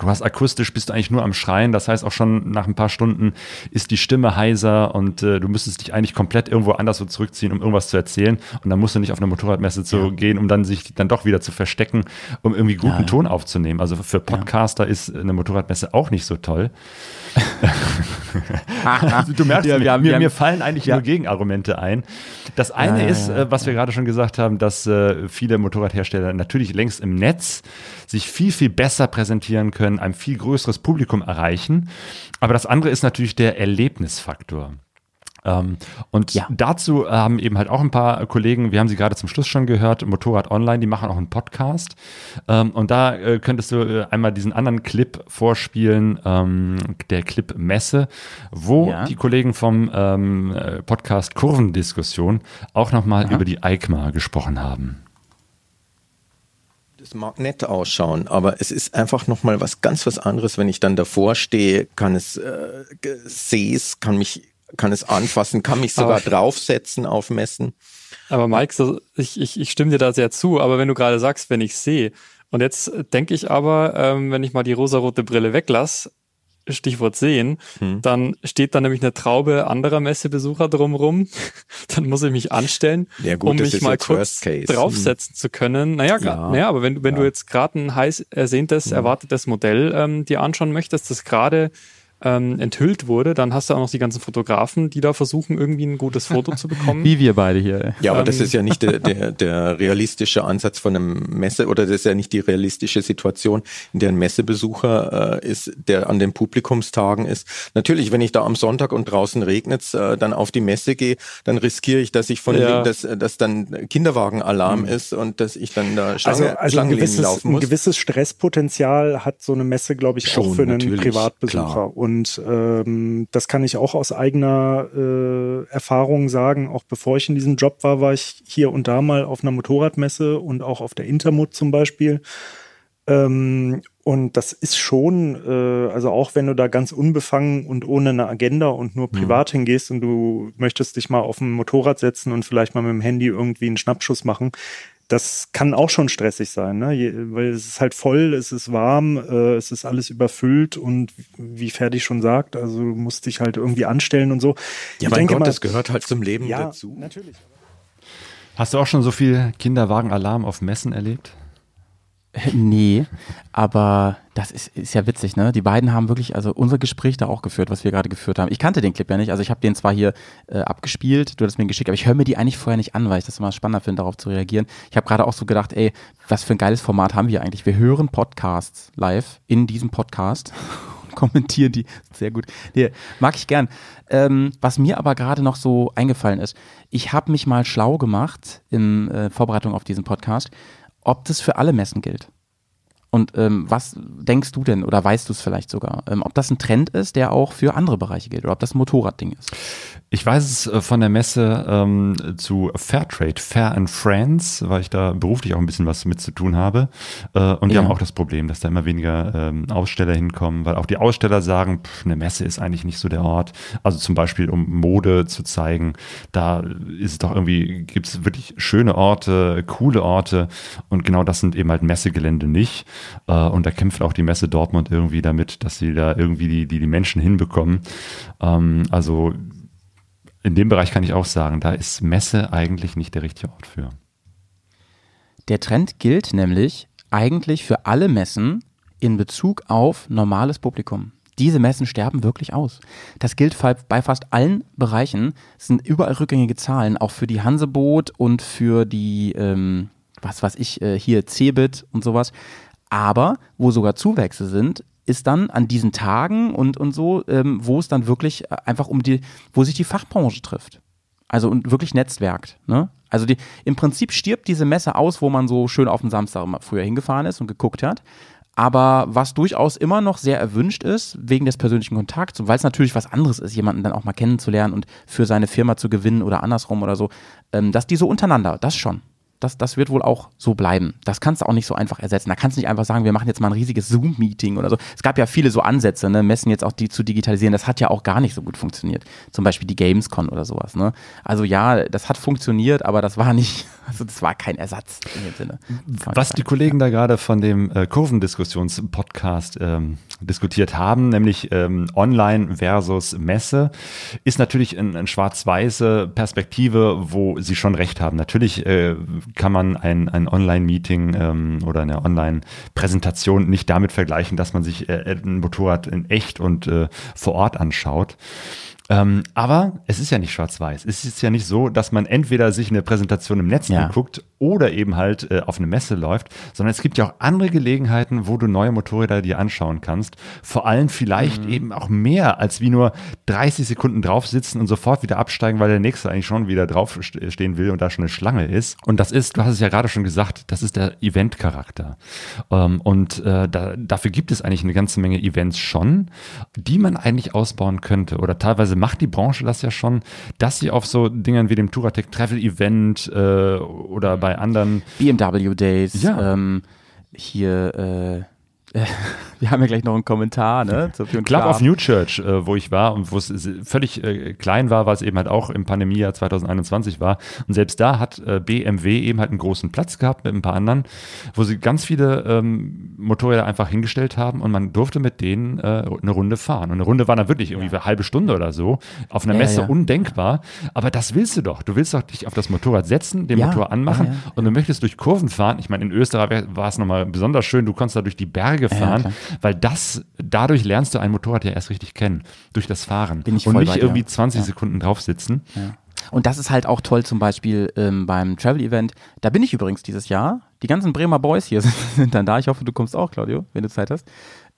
Speaker 1: Du hast akustisch, bist du eigentlich nur am Schreien. Das heißt, auch schon nach ein paar Stunden ist die Stimme heiser und äh, du müsstest dich eigentlich komplett irgendwo anders so zurückziehen, um irgendwas zu erzählen. Und dann musst du nicht auf eine Motorradmesse zu gehen, um dann sich dann doch wieder zu verstecken, um irgendwie guten
Speaker 3: Ja, ja.
Speaker 1: Ton aufzunehmen. Also für Podcaster ist eine Motorradmesse auch nicht so toll. Du merkst,
Speaker 3: Ja,
Speaker 1: mir,
Speaker 3: haben-
Speaker 1: mir, mir fallen eigentlich
Speaker 3: Ja.
Speaker 1: nur Gegenargumente ein. Das eine
Speaker 3: Ja, ja,
Speaker 1: ist,
Speaker 3: ja,
Speaker 1: äh, was wir gerade schon gesagt haben, dass äh, viele Motorradhersteller natürlich längst im Netz sich viel, viel besser präsentieren können, ein viel größeres Publikum erreichen. Aber das andere ist natürlich der Erlebnisfaktor. Ähm, und
Speaker 3: Ja.
Speaker 1: dazu haben eben halt auch ein paar Kollegen, wir haben sie gerade zum Schluss schon gehört, Motorrad Online, die machen auch einen Podcast. Ähm, und da äh, könntest du äh, einmal diesen anderen Clip vorspielen, ähm, der Clip Messe, wo
Speaker 3: Ja.
Speaker 1: die Kollegen vom ähm, äh, Podcast Kurvendiskussion auch nochmal über die EICMA gesprochen haben.
Speaker 11: Das mag nett ausschauen, aber es ist einfach nochmal was ganz was anderes, wenn ich dann davor stehe, kann es, äh, sehe es, kann mich, kann es anfassen, kann mich sogar
Speaker 12: Aber-
Speaker 11: draufsetzen auf Messen.
Speaker 12: Aber Mike, so, ich, ich, ich stimme dir da sehr zu, aber wenn du gerade sagst, wenn ich sehe, und jetzt denke ich aber, ähm, wenn ich mal die rosarote Brille weglasse, Stichwort sehen,
Speaker 11: Hm.
Speaker 12: dann steht da nämlich eine Traube anderer Messebesucher drumrum. dann muss ich mich anstellen,
Speaker 11: Ja, gut,
Speaker 12: um mich mal kurz draufsetzen zu können. Naja,
Speaker 11: Ja.
Speaker 12: ja. naja aber wenn, du- wenn du
Speaker 11: Ja.
Speaker 12: jetzt gerade ein heiß ersehntes, erwartetes Modell ähm, dir anschauen möchtest, das gerade ähm, enthüllt wurde, dann hast du auch noch die ganzen Fotografen, die da versuchen, irgendwie ein gutes Foto zu bekommen.
Speaker 3: Wie wir beide hier.
Speaker 11: Ja, aber das
Speaker 12: Ähm,
Speaker 11: ist ja nicht der, der, der realistische Ansatz von einem Messe oder das ist ja nicht die realistische Situation, in der ein Messebesucher äh, ist, der an den Publikumstagen ist. Natürlich, wenn ich da am Sonntag und draußen regnet äh, dann auf die Messe gehe, dann riskiere ich, dass ich von
Speaker 12: Ja.
Speaker 11: dass, dass dann Kinderwagenalarm ist und dass ich dann da Schlange,
Speaker 13: Also, also ein,
Speaker 11: Schlangenlinien
Speaker 13: gewisses,
Speaker 11: laufen
Speaker 13: ein
Speaker 11: muss.
Speaker 13: gewisses Stresspotenzial hat so eine Messe, glaube ich, auch
Speaker 11: Schon,
Speaker 13: für einen
Speaker 11: natürlich,
Speaker 13: Privatbesucher. Und ähm, das kann ich auch aus eigener äh, Erfahrung sagen. Auch bevor ich in diesem Job war, war ich hier und da mal auf einer Motorradmesse und auch auf der Intermut zum Beispiel. Ähm, und das ist schon, äh, also auch wenn du da ganz unbefangen und ohne eine Agenda und nur privat hingehst und du möchtest dich mal auf ein Motorrad setzen und vielleicht mal mit dem Handy irgendwie einen Schnappschuss machen, das kann auch schon stressig sein, ne? Je, weil es ist halt voll, es ist warm, äh, es ist alles überfüllt und wie Ferdi schon sagt, also du musst dich halt irgendwie anstellen und so.
Speaker 11: Ja,
Speaker 13: Ich
Speaker 11: mein
Speaker 13: denke
Speaker 11: Gott,
Speaker 13: mal-
Speaker 11: das gehört halt zum Leben
Speaker 13: ja,
Speaker 11: dazu.
Speaker 13: Natürlich.
Speaker 1: Hast du auch schon so viel Kinderwagenalarm auf Messen erlebt?
Speaker 3: Nee, aber das ist, ist ja witzig, ne? Die beiden haben wirklich, also unser Gespräch da auch geführt, was wir gerade geführt haben. Ich kannte den Clip ja nicht, also ich habe den zwar hier äh, abgespielt, du hast mir ihn geschickt, aber ich höre mir die eigentlich vorher nicht an, weil ich das immer spannender finde, darauf zu reagieren. Ich habe gerade auch so gedacht, ey, was für ein geiles Format haben wir eigentlich? Wir hören Podcasts live in diesem Podcast und kommentieren die. Sehr gut. Nee, mag ich gern. Ähm, was mir aber gerade noch so eingefallen ist, ich habe mich mal schlau gemacht in äh, Vorbereitung auf diesen Podcast, ob das für alle Messen gilt. Und ähm, was denkst du denn oder weißt du es vielleicht sogar, ähm, ob das ein Trend ist, der auch für andere Bereiche gilt oder ob das ein Motorradding ist?
Speaker 1: Ich weiß es äh, von der Messe ähm, zu Fairtrade, Fair and Friends, weil ich da beruflich auch ein bisschen was mit zu tun habe. Äh, und die
Speaker 3: Ja.
Speaker 1: haben auch das Problem, dass da immer weniger ähm, Aussteller hinkommen, weil auch die Aussteller sagen, pff, eine Messe ist eigentlich nicht so der Ort. Also zum Beispiel, um Mode zu zeigen, da ist es doch irgendwie, gibt es wirklich schöne Orte, coole Orte und genau das sind eben halt Messegelände nicht. Äh, und da kämpft auch die Messe Dortmund irgendwie damit, dass sie da irgendwie die, die, die Menschen hinbekommen. Ähm, also in dem Bereich kann ich auch sagen, da ist Messe eigentlich nicht der richtige Ort für.
Speaker 3: Der Trend gilt nämlich eigentlich für alle Messen in Bezug auf normales Publikum. Diese Messen sterben wirklich aus. Das gilt bei fast allen Bereichen. Es sind überall rückgängige Zahlen, auch für die Hanseboot und für die, ähm, was weiß ich, äh, hier Cebit und sowas. Aber wo sogar Zuwächse sind, ist dann an diesen Tagen und, und so, ähm, wo es dann wirklich äh, einfach um die, wo sich die Fachbranche trifft. Also und wirklich netzwerkt. Ne? Also die, im Prinzip stirbt diese Messe aus, wo man so schön auf den Samstag immer früher hingefahren ist und geguckt hat. Aber was durchaus immer noch sehr erwünscht ist, wegen des persönlichen Kontakts, und weil es natürlich was anderes ist, jemanden dann auch mal kennenzulernen und für seine Firma zu gewinnen oder andersrum oder so, ähm, dass die so untereinander, das schon. Das, das wird wohl auch so bleiben. Das kannst du auch nicht so einfach ersetzen. Da kannst du nicht einfach sagen, wir machen jetzt mal ein riesiges Zoom-Meeting oder so. Es gab ja viele so Ansätze, ne, Messen jetzt auch die zu digitalisieren. Das hat ja auch gar nicht so gut funktioniert. Zum Beispiel die Gamescon oder sowas. Ne? Also ja, das hat funktioniert, aber das war nicht, also das war kein Ersatz in dem Sinne.
Speaker 1: Was die Kollegen da gerade von dem äh, Kurvendiskussions-Podcast ähm, diskutiert haben, nämlich ähm, Online versus Messe, ist natürlich eine ein schwarz-weiße Perspektive, wo sie schon recht haben. Natürlich äh, kann man ein, ein Online-Meeting ähm, oder eine Online-Präsentation nicht damit vergleichen, dass man sich äh, ein Motorrad in echt und äh, vor Ort anschaut. Ähm, aber es ist ja nicht schwarz-weiß. Es ist ja nicht so, dass man entweder sich eine Präsentation im Netz
Speaker 3: Ja.
Speaker 1: anguckt oder eben halt äh, auf eine Messe läuft, sondern es gibt ja auch andere Gelegenheiten, wo du neue Motorräder dir anschauen kannst. Vor allem vielleicht eben auch mehr als wie nur 30 Sekunden drauf sitzen und sofort wieder absteigen, weil der nächste eigentlich schon wieder drauf st- stehen will und da schon eine Schlange ist. Und das ist, du hast es ja gerade schon gesagt, das ist der Event-Charakter. Ähm, und äh, da, dafür gibt es eigentlich eine ganze Menge Events schon, die man eigentlich ausbauen könnte. Oder teilweise macht die Branche das ja schon, dass sie auf so Dingern wie dem Touratec Travel Event äh, oder bei anderen
Speaker 3: BMW Days,
Speaker 1: Ja.
Speaker 3: ähm, hier, äh, Wir haben ja gleich noch einen Kommentar, ne? Pion
Speaker 1: Club
Speaker 3: Club.
Speaker 1: of New Church, äh, wo ich war und wo es äh, völlig äh, klein war, weil es eben halt auch im Pandemiejahr 2021 war. Und selbst da hat äh, BMW eben halt einen großen Platz gehabt mit ein paar anderen, wo sie ganz viele ähm, Motorräder einfach hingestellt haben und man durfte mit denen äh, eine Runde fahren. Und eine Runde war dann wirklich irgendwie eine halbe Stunde oder so. Auf einer
Speaker 3: Ja,
Speaker 1: Messe
Speaker 3: ja.
Speaker 1: undenkbar. Aber das willst du doch. Du willst doch dich auf das Motorrad setzen, den
Speaker 3: Ja,
Speaker 1: Motor anmachen
Speaker 3: ja, ja.
Speaker 1: und du möchtest durch Kurven fahren. Ich meine, in Österreich war es nochmal besonders schön. Du konntest da durch die Berge fahren,
Speaker 3: klar.
Speaker 1: weil das, dadurch lernst du ein Motorrad ja erst richtig kennen. Durch das Fahren.
Speaker 3: Bin ich
Speaker 1: und
Speaker 3: voll
Speaker 1: nicht
Speaker 3: bei dir.
Speaker 1: irgendwie 20
Speaker 3: Ja.
Speaker 1: Sekunden drauf sitzen.
Speaker 3: Und das ist halt auch toll zum Beispiel ähm, beim Travel-Event. Da bin ich übrigens dieses Jahr. Die ganzen Bremer Boys hier sind, sind dann da. Ich hoffe, du kommst auch, Claudio, wenn du Zeit hast.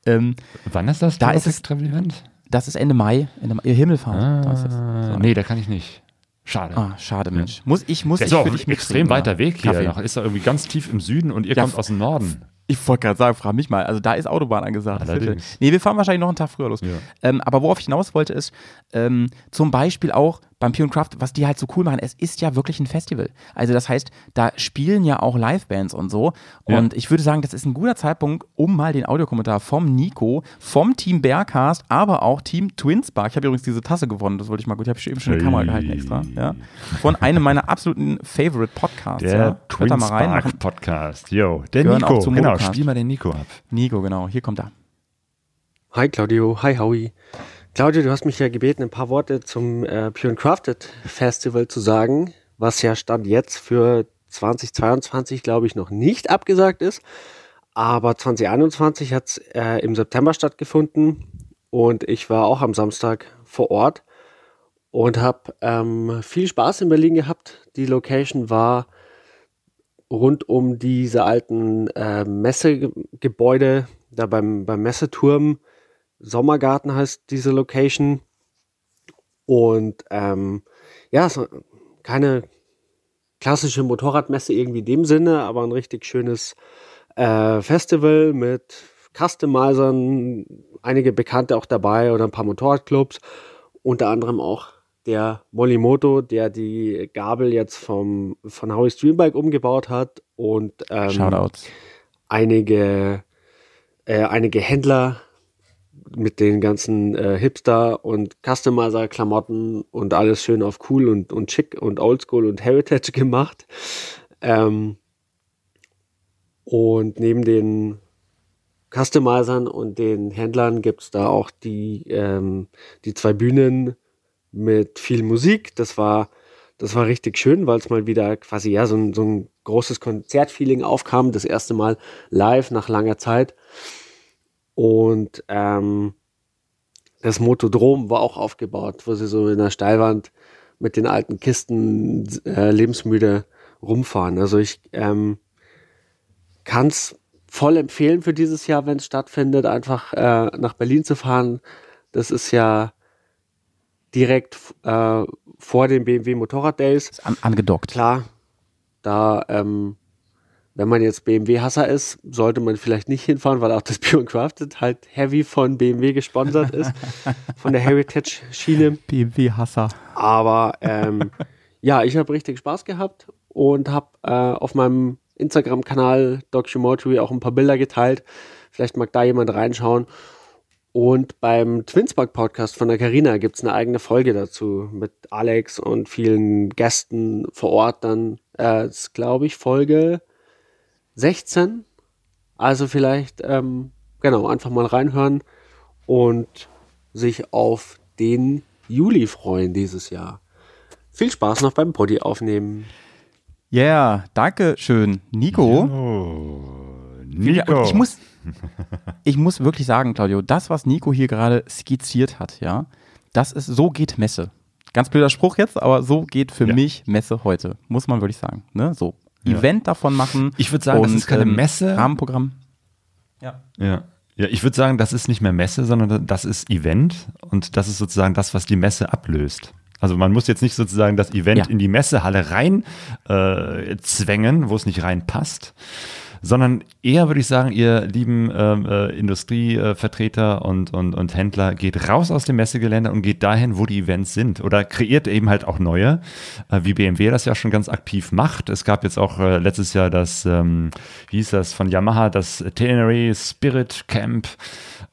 Speaker 3: Ähm,
Speaker 1: Wann ist das?
Speaker 3: Da ist es,
Speaker 1: Travel Event?
Speaker 3: das ist Ende Mai, Ende Mai, Himmelfahrt. Da ist es.
Speaker 1: Ah,
Speaker 3: So.
Speaker 1: nee, da kann ich nicht. Schade.
Speaker 3: Ah, schade, Mensch. Muss ich, muss
Speaker 1: das
Speaker 3: ich
Speaker 1: ist auch ein extrem weiter? Weg hier.
Speaker 3: Kaffee.
Speaker 1: Noch. Ist da irgendwie ganz tief im Süden und ihr
Speaker 3: Ja,
Speaker 1: kommt aus dem Norden.
Speaker 3: Ich wollte gerade sagen, frag mich mal. Also da ist Autobahn angesagt.
Speaker 1: Allerdings.
Speaker 3: Nee, wir fahren wahrscheinlich noch einen Tag früher los. Ähm, aber worauf ich hinaus wollte ist, ähm, zum Beispiel auch beim Pure Craft, was die halt so cool machen, es ist ja wirklich ein Festival. Also das heißt, da spielen ja auch Livebands und so.
Speaker 1: Ja.
Speaker 3: Und ich würde sagen, das ist ein guter Zeitpunkt, um mal den Audiokommentar vom Nico, vom Team Bearcast, aber auch Team Twinspark. Ich habe übrigens diese Tasse gewonnen, das wollte ich mal gut. Ich habe eben schon eine
Speaker 1: Hey.
Speaker 3: Kamera gehalten extra. Ja. Von einem meiner absoluten Favorite Podcasts.
Speaker 1: Der
Speaker 3: ja.
Speaker 1: Twinspark Podcast. Yo, der
Speaker 3: Gehören
Speaker 1: Nico. Genau, spiel mal den Nico ab.
Speaker 3: Nico, genau. Hier kommt er.
Speaker 14: Hi Claudio, hi Howie. Claudio, du hast mich ja gebeten, ein paar Worte zum äh, Pure Crafted Festival zu sagen, was ja Stand jetzt für 2022, glaube ich, noch nicht abgesagt ist. Aber 2021 hat es äh, im September stattgefunden und ich war auch am Samstag vor Ort und habe ähm, viel Spaß in Berlin gehabt. Die Location war rund um diese alten äh, Messegebäude, da beim, beim Messeturm. Sommergarten heißt diese Location. Und ähm, ja, so keine klassische Motorradmesse irgendwie in dem Sinne, aber ein richtig schönes äh, Festival mit Customizern, einige Bekannte auch dabei oder ein paar Motorradclubs, unter anderem auch der Molimoto, der die Gabel jetzt vom, von Howie Streambike umgebaut hat und ähm,
Speaker 3: Shoutouts.
Speaker 14: einige, äh, einige Händler mit den ganzen äh, Hipster- und Customizer-Klamotten und alles schön auf cool und, und schick und oldschool und Heritage gemacht. Ähm, und neben den Customizern und den Händlern gibt es da auch die, ähm, die zwei Bühnen mit viel Musik. Das war, das war richtig schön, weil es mal wieder quasi ja so ein, so ein großes Konzertfeeling aufkam. Das erste Mal live nach langer Zeit. Und ähm, das Motodrom war auch aufgebaut, wo sie so in der Steilwand mit den alten Kisten äh, lebensmüde rumfahren. Also ich ähm, kann es voll empfehlen für dieses Jahr, wenn es stattfindet, einfach äh, nach Berlin zu fahren. Das ist ja direkt äh, vor den BMW Motorrad Days.
Speaker 3: An, angedockt.
Speaker 14: Klar, da, ähm, wenn man jetzt BMW-Hasser ist, sollte man vielleicht nicht hinfahren, weil auch das Pure Crafted halt heavy von BMW gesponsert ist, von der Heritage-Schiene.
Speaker 3: BMW-Hasser.
Speaker 14: Aber ähm, ja, ich habe richtig Spaß gehabt und habe äh, auf meinem Instagram-Kanal Documentary auch ein paar Bilder geteilt. Vielleicht mag da jemand reinschauen. Und beim Twinspark Podcast von der Carina gibt es eine eigene Folge dazu mit Alex und vielen Gästen vor Ort. Dann äh, ist, glaube ich, Folge 16. Also vielleicht, ähm, genau, einfach mal reinhören und sich auf den Juli freuen dieses Jahr. Viel Spaß noch beim Body aufnehmen.
Speaker 3: Ja, yeah, danke schön. Nico.
Speaker 1: Nico.
Speaker 3: Und ich muss, ich muss wirklich sagen, Claudio, das, was Nico hier gerade skizziert hat, ja, das ist, so geht Messe. Ganz blöder Spruch jetzt, aber so geht für
Speaker 1: Ja.
Speaker 3: mich Messe heute. Muss man wirklich sagen. Ne? So.
Speaker 1: Ja.
Speaker 3: Event davon machen.
Speaker 1: Ich würde sagen, das
Speaker 3: und,
Speaker 1: ist keine
Speaker 3: ähm,
Speaker 1: Messe.
Speaker 3: Rahmenprogramm.
Speaker 1: Ja. Ja, ich würde sagen, das ist nicht mehr Messe, sondern das ist Event und das ist sozusagen das, was die Messe ablöst. Also man muss jetzt nicht sozusagen das Event
Speaker 3: Ja.
Speaker 1: in die Messehalle rein äh, zwängen, wo es nicht reinpasst, sondern eher würde ich sagen, ihr lieben ähm, äh, Industrievertreter und, und, und Händler, geht raus aus dem Messegelände und geht dahin, wo die Events sind oder kreiert eben halt auch neue, äh, wie BMW das ja schon ganz aktiv macht. Es gab jetzt auch äh, letztes Jahr das, ähm, wie hieß das, von Yamaha, das Tenere Spirit Camp.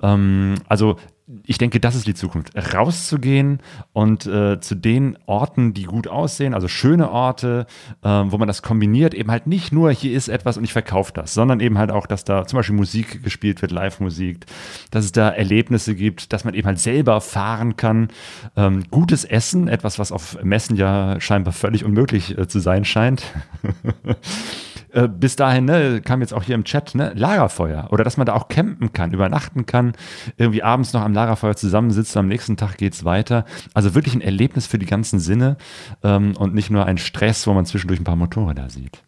Speaker 1: Ähm, also ich denke, das ist die Zukunft. Rauszugehen und äh, zu den Orten, die gut aussehen, also schöne Orte, äh, wo man das kombiniert, eben halt nicht nur, hier ist etwas und ich verkaufe das, sondern eben halt auch, dass da zum Beispiel Musik gespielt wird, Live-Musik, dass es da Erlebnisse gibt, dass man eben halt selber fahren kann. Ähm, gutes Essen, etwas, was auf Messen ja scheinbar völlig unmöglich äh, zu sein scheint. Äh, bis dahin, ne, kam jetzt auch hier im Chat, ne, Lagerfeuer. Oder dass man da auch campen kann, übernachten kann, irgendwie abends noch am Lagerfeuer zusammensitzt, am nächsten Tag geht es weiter. Also wirklich ein Erlebnis für die ganzen Sinne ähm, und nicht nur ein Stress, wo man zwischendurch ein paar Motorräder sieht.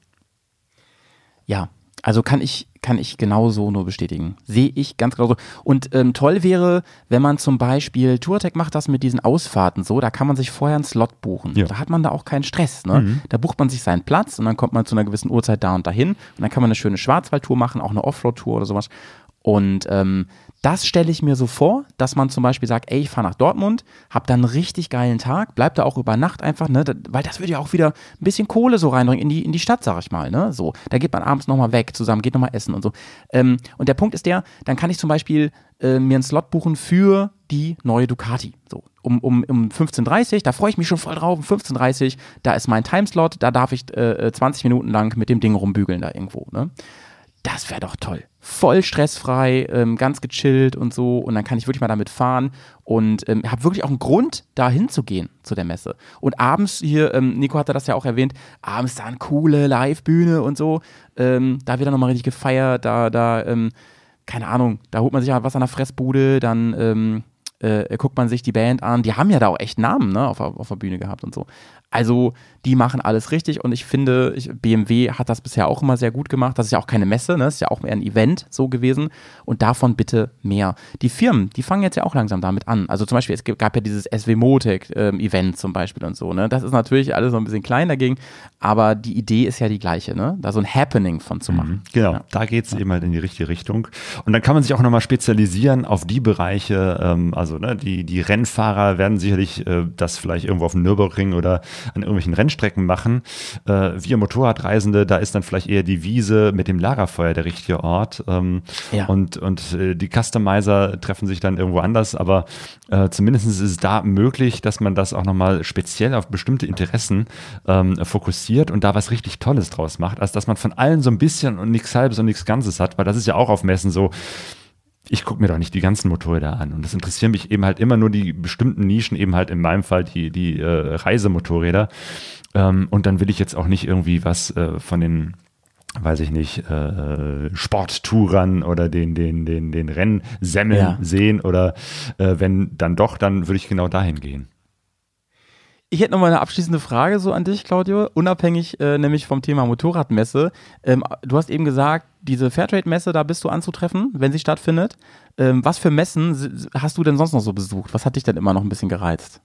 Speaker 3: Ja, also kann ich, kann ich genauso nur bestätigen. Sehe ich ganz genauso. Und ähm, toll wäre, wenn man zum Beispiel, Tourtech macht das mit diesen Ausfahrten so, da kann man sich vorher einen Slot buchen.
Speaker 1: Ja.
Speaker 3: Da hat man da auch keinen Stress. Ne?
Speaker 1: Mhm.
Speaker 3: Da bucht man sich seinen Platz und dann kommt man zu einer gewissen Uhrzeit da und dahin. Und dann kann man eine schöne Schwarzwaldtour machen, auch eine Offroad-Tour oder sowas. Und ähm, das stelle ich mir so vor, dass man zum Beispiel sagt, ey, ich fahre nach Dortmund, hab dann einen richtig geilen Tag, bleib da auch über Nacht einfach, ne, weil das würde ja auch wieder ein bisschen Kohle so reinbringen in die, in die Stadt, sag ich mal, ne, so. Da geht man abends nochmal weg zusammen, geht nochmal essen und so. Ähm, und der Punkt ist der, dann kann ich zum Beispiel äh, mir einen Slot buchen für die neue Ducati, so. Um, um, um 15.30 Uhr, da freue ich mich schon voll drauf, um 15.30 Uhr, da ist mein Timeslot, da darf ich äh, 20 Minuten lang mit dem Ding rumbügeln da irgendwo, ne. Das wäre doch toll voll stressfrei, ähm, ganz gechillt und so. Und dann kann ich wirklich mal damit fahren und ähm, habe wirklich auch einen Grund, da hinzugehen zu der Messe. Und abends hier, ähm, Nico hatte das ja auch erwähnt, abends da eine coole Live-Bühne und so. Ähm, da wird dann nochmal richtig gefeiert, da, da, ähm, keine Ahnung, da holt man sich ja was an der Fressbude, dann ähm, äh, guckt man sich die Band an. Die haben ja da auch echt Namen ne, auf, auf der Bühne gehabt und so. Also die machen alles richtig und ich finde, ich, BMW hat das bisher auch immer sehr gut gemacht. Das ist ja auch keine Messe, ne? das ist ja auch mehr ein Event so gewesen und davon bitte mehr. Die Firmen, die fangen jetzt ja auch langsam damit an. Also zum Beispiel, es gab ja dieses SW Motec ähm, Event zum Beispiel und so. Ne? Das ist natürlich alles so ein bisschen klein dagegen, aber die Idee ist ja die gleiche, ne? da so ein Happening von zu machen.
Speaker 1: Genau, ja. da geht es ja. eben halt in die richtige Richtung. Und dann kann man sich auch nochmal spezialisieren auf die Bereiche, ähm, also ne, die, die Rennfahrer werden sicherlich äh, das vielleicht irgendwo auf dem Nürburgring oder an irgendwelchen Rennstrecken machen. Äh, wir Motorradreisende, da ist dann vielleicht eher die Wiese mit dem Lagerfeuer der richtige Ort. Ähm,
Speaker 3: ja.
Speaker 1: Und, und äh, die Customizer treffen sich dann irgendwo anders, aber äh, zumindest ist es da möglich, dass man das auch nochmal speziell auf bestimmte Interessen ähm, fokussiert und da was richtig Tolles draus macht, als dass man von allen so ein bisschen und nichts Halbes und nichts Ganzes hat, weil das ist ja auch auf Messen so ich gucke mir doch nicht die ganzen Motorräder an. Und das interessieren mich eben halt immer nur die bestimmten Nischen, eben halt in meinem Fall die, die äh, Reisemotorräder. Ähm, und dann will ich jetzt auch nicht irgendwie was äh, von den weiß ich nicht, äh, Sporttourern oder den, den, den, den Rennsemmeln
Speaker 3: Ja.
Speaker 1: sehen oder äh, wenn dann doch, dann würde ich genau dahin gehen.
Speaker 3: Ich hätte noch mal eine abschließende Frage so an dich, Claudio, unabhängig äh, nämlich vom Thema Motorradmesse. Ähm, du hast eben gesagt, diese Fairtrade-Messe, da bist du anzutreffen, wenn sie stattfindet. Ähm, was für Messen hast du denn sonst noch so besucht? Was hat dich denn immer noch ein bisschen gereizt?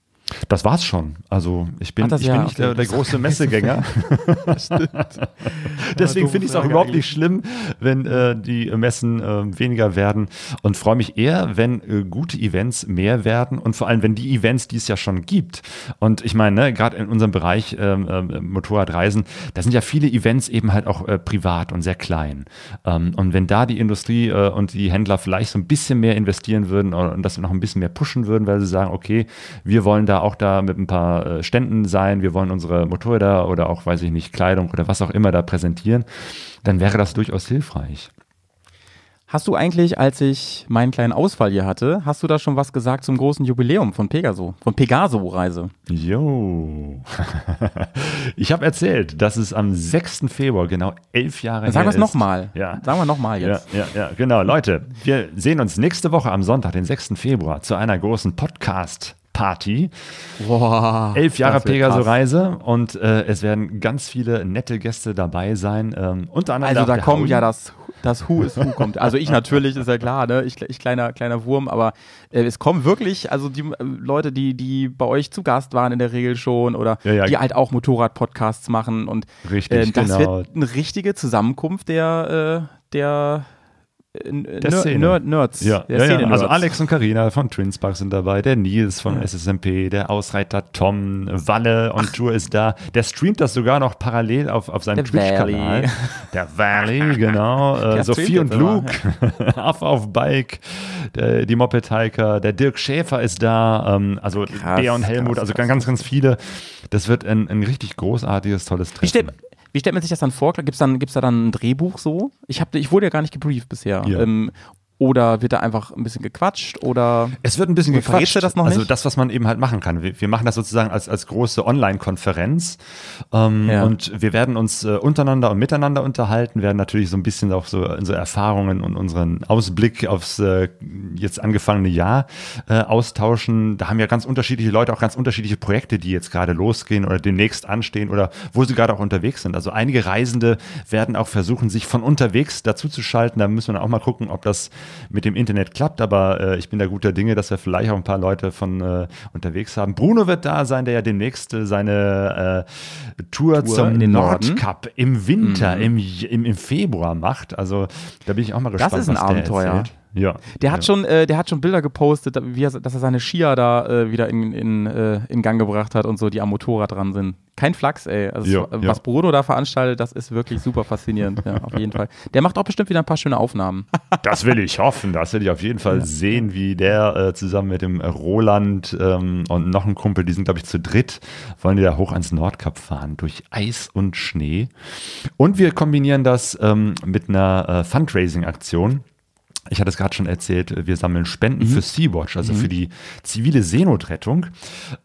Speaker 1: Das war's schon. Also ich bin,
Speaker 3: das
Speaker 1: ich
Speaker 3: ja,
Speaker 1: bin nicht
Speaker 3: okay.
Speaker 1: der, der große Messegänger. Deswegen finde ich es auch überhaupt nicht schlimm, wenn äh, die Messen äh, weniger werden und freue mich eher, wenn äh, gute Events mehr werden und vor allem, wenn die Events, die es ja schon gibt. Und ich meine, ne, gerade in unserem Bereich ähm, ähm, Motorradreisen, da sind ja viele Events eben halt auch äh, privat und sehr klein. Ähm, und wenn da die Industrie äh, und die Händler vielleicht so ein bisschen mehr investieren würden und das noch ein bisschen mehr pushen würden, weil sie sagen, okay, wir wollen da auch da mit ein paar äh, Ständen sein, wir wollen unsere Motorräder oder auch, weiß ich nicht, Kleidung oder was auch immer da präsentieren, dann wäre das durchaus hilfreich.
Speaker 3: Hast du eigentlich, als ich meinen kleinen Ausfall hier hatte, hast du da schon was gesagt zum großen Jubiläum von Pegaso, von Pegaso-Reise?
Speaker 1: Jo. ich habe erzählt, dass es am 6. Februar genau elf Jahre
Speaker 3: sagen
Speaker 1: her
Speaker 3: wir es
Speaker 1: ist.
Speaker 3: nochmal.
Speaker 1: Ja.
Speaker 3: Sagen wir nochmal jetzt.
Speaker 1: Ja, ja, ja, genau. Leute, wir sehen uns nächste Woche am Sonntag, den 6. Februar, zu einer großen Podcast- Party.
Speaker 3: Boah,
Speaker 1: Elf Jahre Pegaso-Reise und äh, es werden ganz viele nette Gäste dabei sein. Ähm, unter anderem
Speaker 3: Also da kommt
Speaker 1: Howie.
Speaker 3: ja das, das Who is Who kommt. Also ich natürlich, ist ja klar, ne? Ich, ich kleiner, kleiner Wurm, aber äh, es kommen wirklich, also die äh, Leute, die, die bei euch zu Gast waren in der Regel schon oder
Speaker 1: Ja, ja.
Speaker 3: die halt auch Motorrad-Podcasts machen und
Speaker 1: Richtig,
Speaker 3: äh, das
Speaker 1: genau.
Speaker 3: wird eine richtige Zusammenkunft der, äh, der,
Speaker 1: der
Speaker 3: Ner-
Speaker 1: Szene.
Speaker 3: Nerd, Nerds.
Speaker 1: Ja,
Speaker 3: der
Speaker 1: ja, ja. Also Alex und Karina von Twinspark sind dabei, der Nils von SSMP, der Ausreiter Tom, Walle und Tour ist da. Der streamt das sogar noch parallel auf, auf seinem
Speaker 3: Der
Speaker 1: Twitch-Kanal. Der Valley, genau. Äh,
Speaker 3: Der
Speaker 1: Sophie
Speaker 3: streamt
Speaker 1: und Luke, Aff auf Bike, der, die Moped-Hiker, der Dirk Schäfer ist da, ähm, also
Speaker 3: Krass,
Speaker 1: Bea und Helmut,
Speaker 3: krass,
Speaker 1: also
Speaker 3: krass.
Speaker 1: ganz, ganz viele. Das wird ein, ein richtig großartiges, tolles Treffen.
Speaker 3: stellt, wie stellt man sich das dann vor? Gibt es dann, gibt's da dann ein Drehbuch so? Ich, hab, ich wurde ja gar nicht gebrieft bisher.
Speaker 1: Ja.
Speaker 3: Ähm, oder wird da einfach ein bisschen gequatscht? Oder
Speaker 1: Es wird ein bisschen gequatscht.
Speaker 3: das noch
Speaker 1: also
Speaker 3: nicht?
Speaker 1: das, was man eben halt machen kann. Wir, wir machen das sozusagen als, als große Online-Konferenz ähm,
Speaker 3: Ja.
Speaker 1: und wir werden uns äh, untereinander und miteinander unterhalten, werden natürlich so ein bisschen auch so unsere Erfahrungen und unseren Ausblick aufs äh, jetzt angefangene Jahr äh, austauschen. Da haben ja ganz unterschiedliche Leute auch ganz unterschiedliche Projekte, die jetzt gerade losgehen oder demnächst anstehen oder wo sie gerade auch unterwegs sind. Also einige Reisende werden auch versuchen, sich von unterwegs dazu zu schalten. Da müssen wir dann auch mal gucken, ob das mit dem Internet klappt. Aber äh, ich bin da guter Dinge, dass wir vielleicht auch ein paar Leute von äh, unterwegs haben. Bruno wird da sein, der ja demnächst äh, seine äh, Tour,
Speaker 3: Tour
Speaker 1: zum. Nordcup im Winter,
Speaker 3: Mhm.
Speaker 1: im, im, im Februar macht. Also da bin ich auch mal
Speaker 3: Das
Speaker 1: gespannt.
Speaker 3: ist ein
Speaker 1: was der
Speaker 3: Abenteuer.
Speaker 1: erzählt. Ja.
Speaker 3: Der hat
Speaker 1: ja.
Speaker 3: schon, äh, der hat schon Bilder gepostet, er, dass er seine Skier da äh, wieder in, in, äh, in Gang gebracht hat und so, die am Motorrad dran sind. Kein Flachs, ey. Also
Speaker 1: Ja, ja.
Speaker 3: was Bruno da veranstaltet, das ist wirklich super faszinierend. ja, auf jeden Fall. Der macht auch bestimmt wieder ein paar schöne Aufnahmen.
Speaker 1: Das will ich hoffen. Das will ich auf jeden Fall sehen, wie der äh, zusammen mit dem Roland ähm, und noch ein Kumpel, die sind, glaube ich, zu dritt, wollen die da hoch ans Nordkap fahren, durch Eis und Schnee. Und wir kombinieren das ähm, mit einer äh, Fundraising-Aktion. Ich hatte es gerade schon erzählt, wir sammeln Spenden für Sea-Watch, also für die zivile Seenotrettung.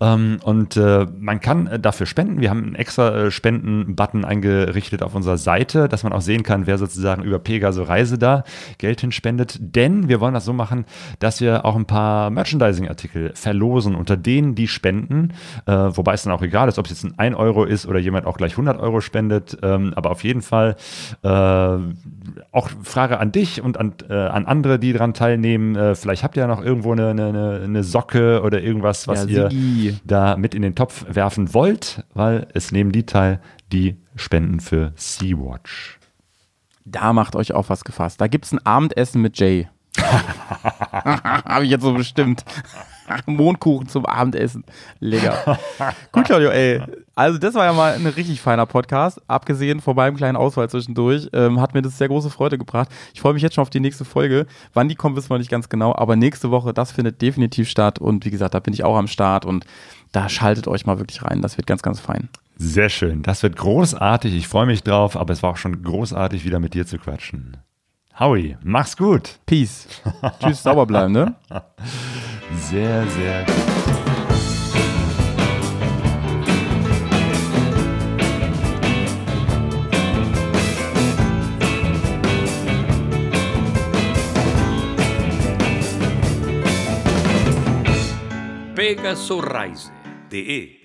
Speaker 1: Ähm, und äh, man kann äh, dafür spenden. Wir haben einen extra äh, Spenden-Button eingerichtet auf unserer Seite, dass man auch sehen kann, wer sozusagen über Pegaso Reise da Geld hinspendet. Denn wir wollen das so machen, dass wir auch ein paar Merchandising-Artikel verlosen unter denen, die spenden. Äh, wobei es dann auch egal ist, ob es jetzt ein 1 Euro ist oder jemand auch gleich 100 Euro spendet. Ähm, aber auf jeden Fall äh, auch Frage an dich und an, äh, an andere, die daran teilnehmen. Äh, vielleicht habt ihr ja noch irgendwo eine, eine, eine Socke oder irgendwas, was
Speaker 3: Ja,
Speaker 1: ihr da mit in den Topf werfen wollt, weil es nehmen die teil, die spenden für Sea-Watch.
Speaker 3: Da macht euch auf was gefasst. Da gibt es ein Abendessen mit Jay. Habe ich jetzt so bestimmt. Mondkuchen zum Abendessen. Lecker. Gut, Claudio, ey. Also, das war ja mal ein richtig feiner Podcast. Abgesehen von meinem kleinen Ausfall zwischendurch, ähm, hat mir das sehr große Freude gebracht. Ich freue mich jetzt schon auf die nächste Folge. Wann die kommt, wissen wir nicht ganz genau. Aber nächste Woche, das findet definitiv statt. Und wie gesagt, da bin ich auch am Start. Und da schaltet euch mal wirklich rein. Das wird ganz, ganz fein.
Speaker 1: Sehr schön. Das wird großartig. Ich freue mich drauf, aber es war auch schon großartig, wieder mit dir zu quatschen. Howie, mach's gut.
Speaker 3: Peace. Tschüss, sauber bleiben, ne?
Speaker 1: Sehr, sehr gut.
Speaker 2: pegasoreise.de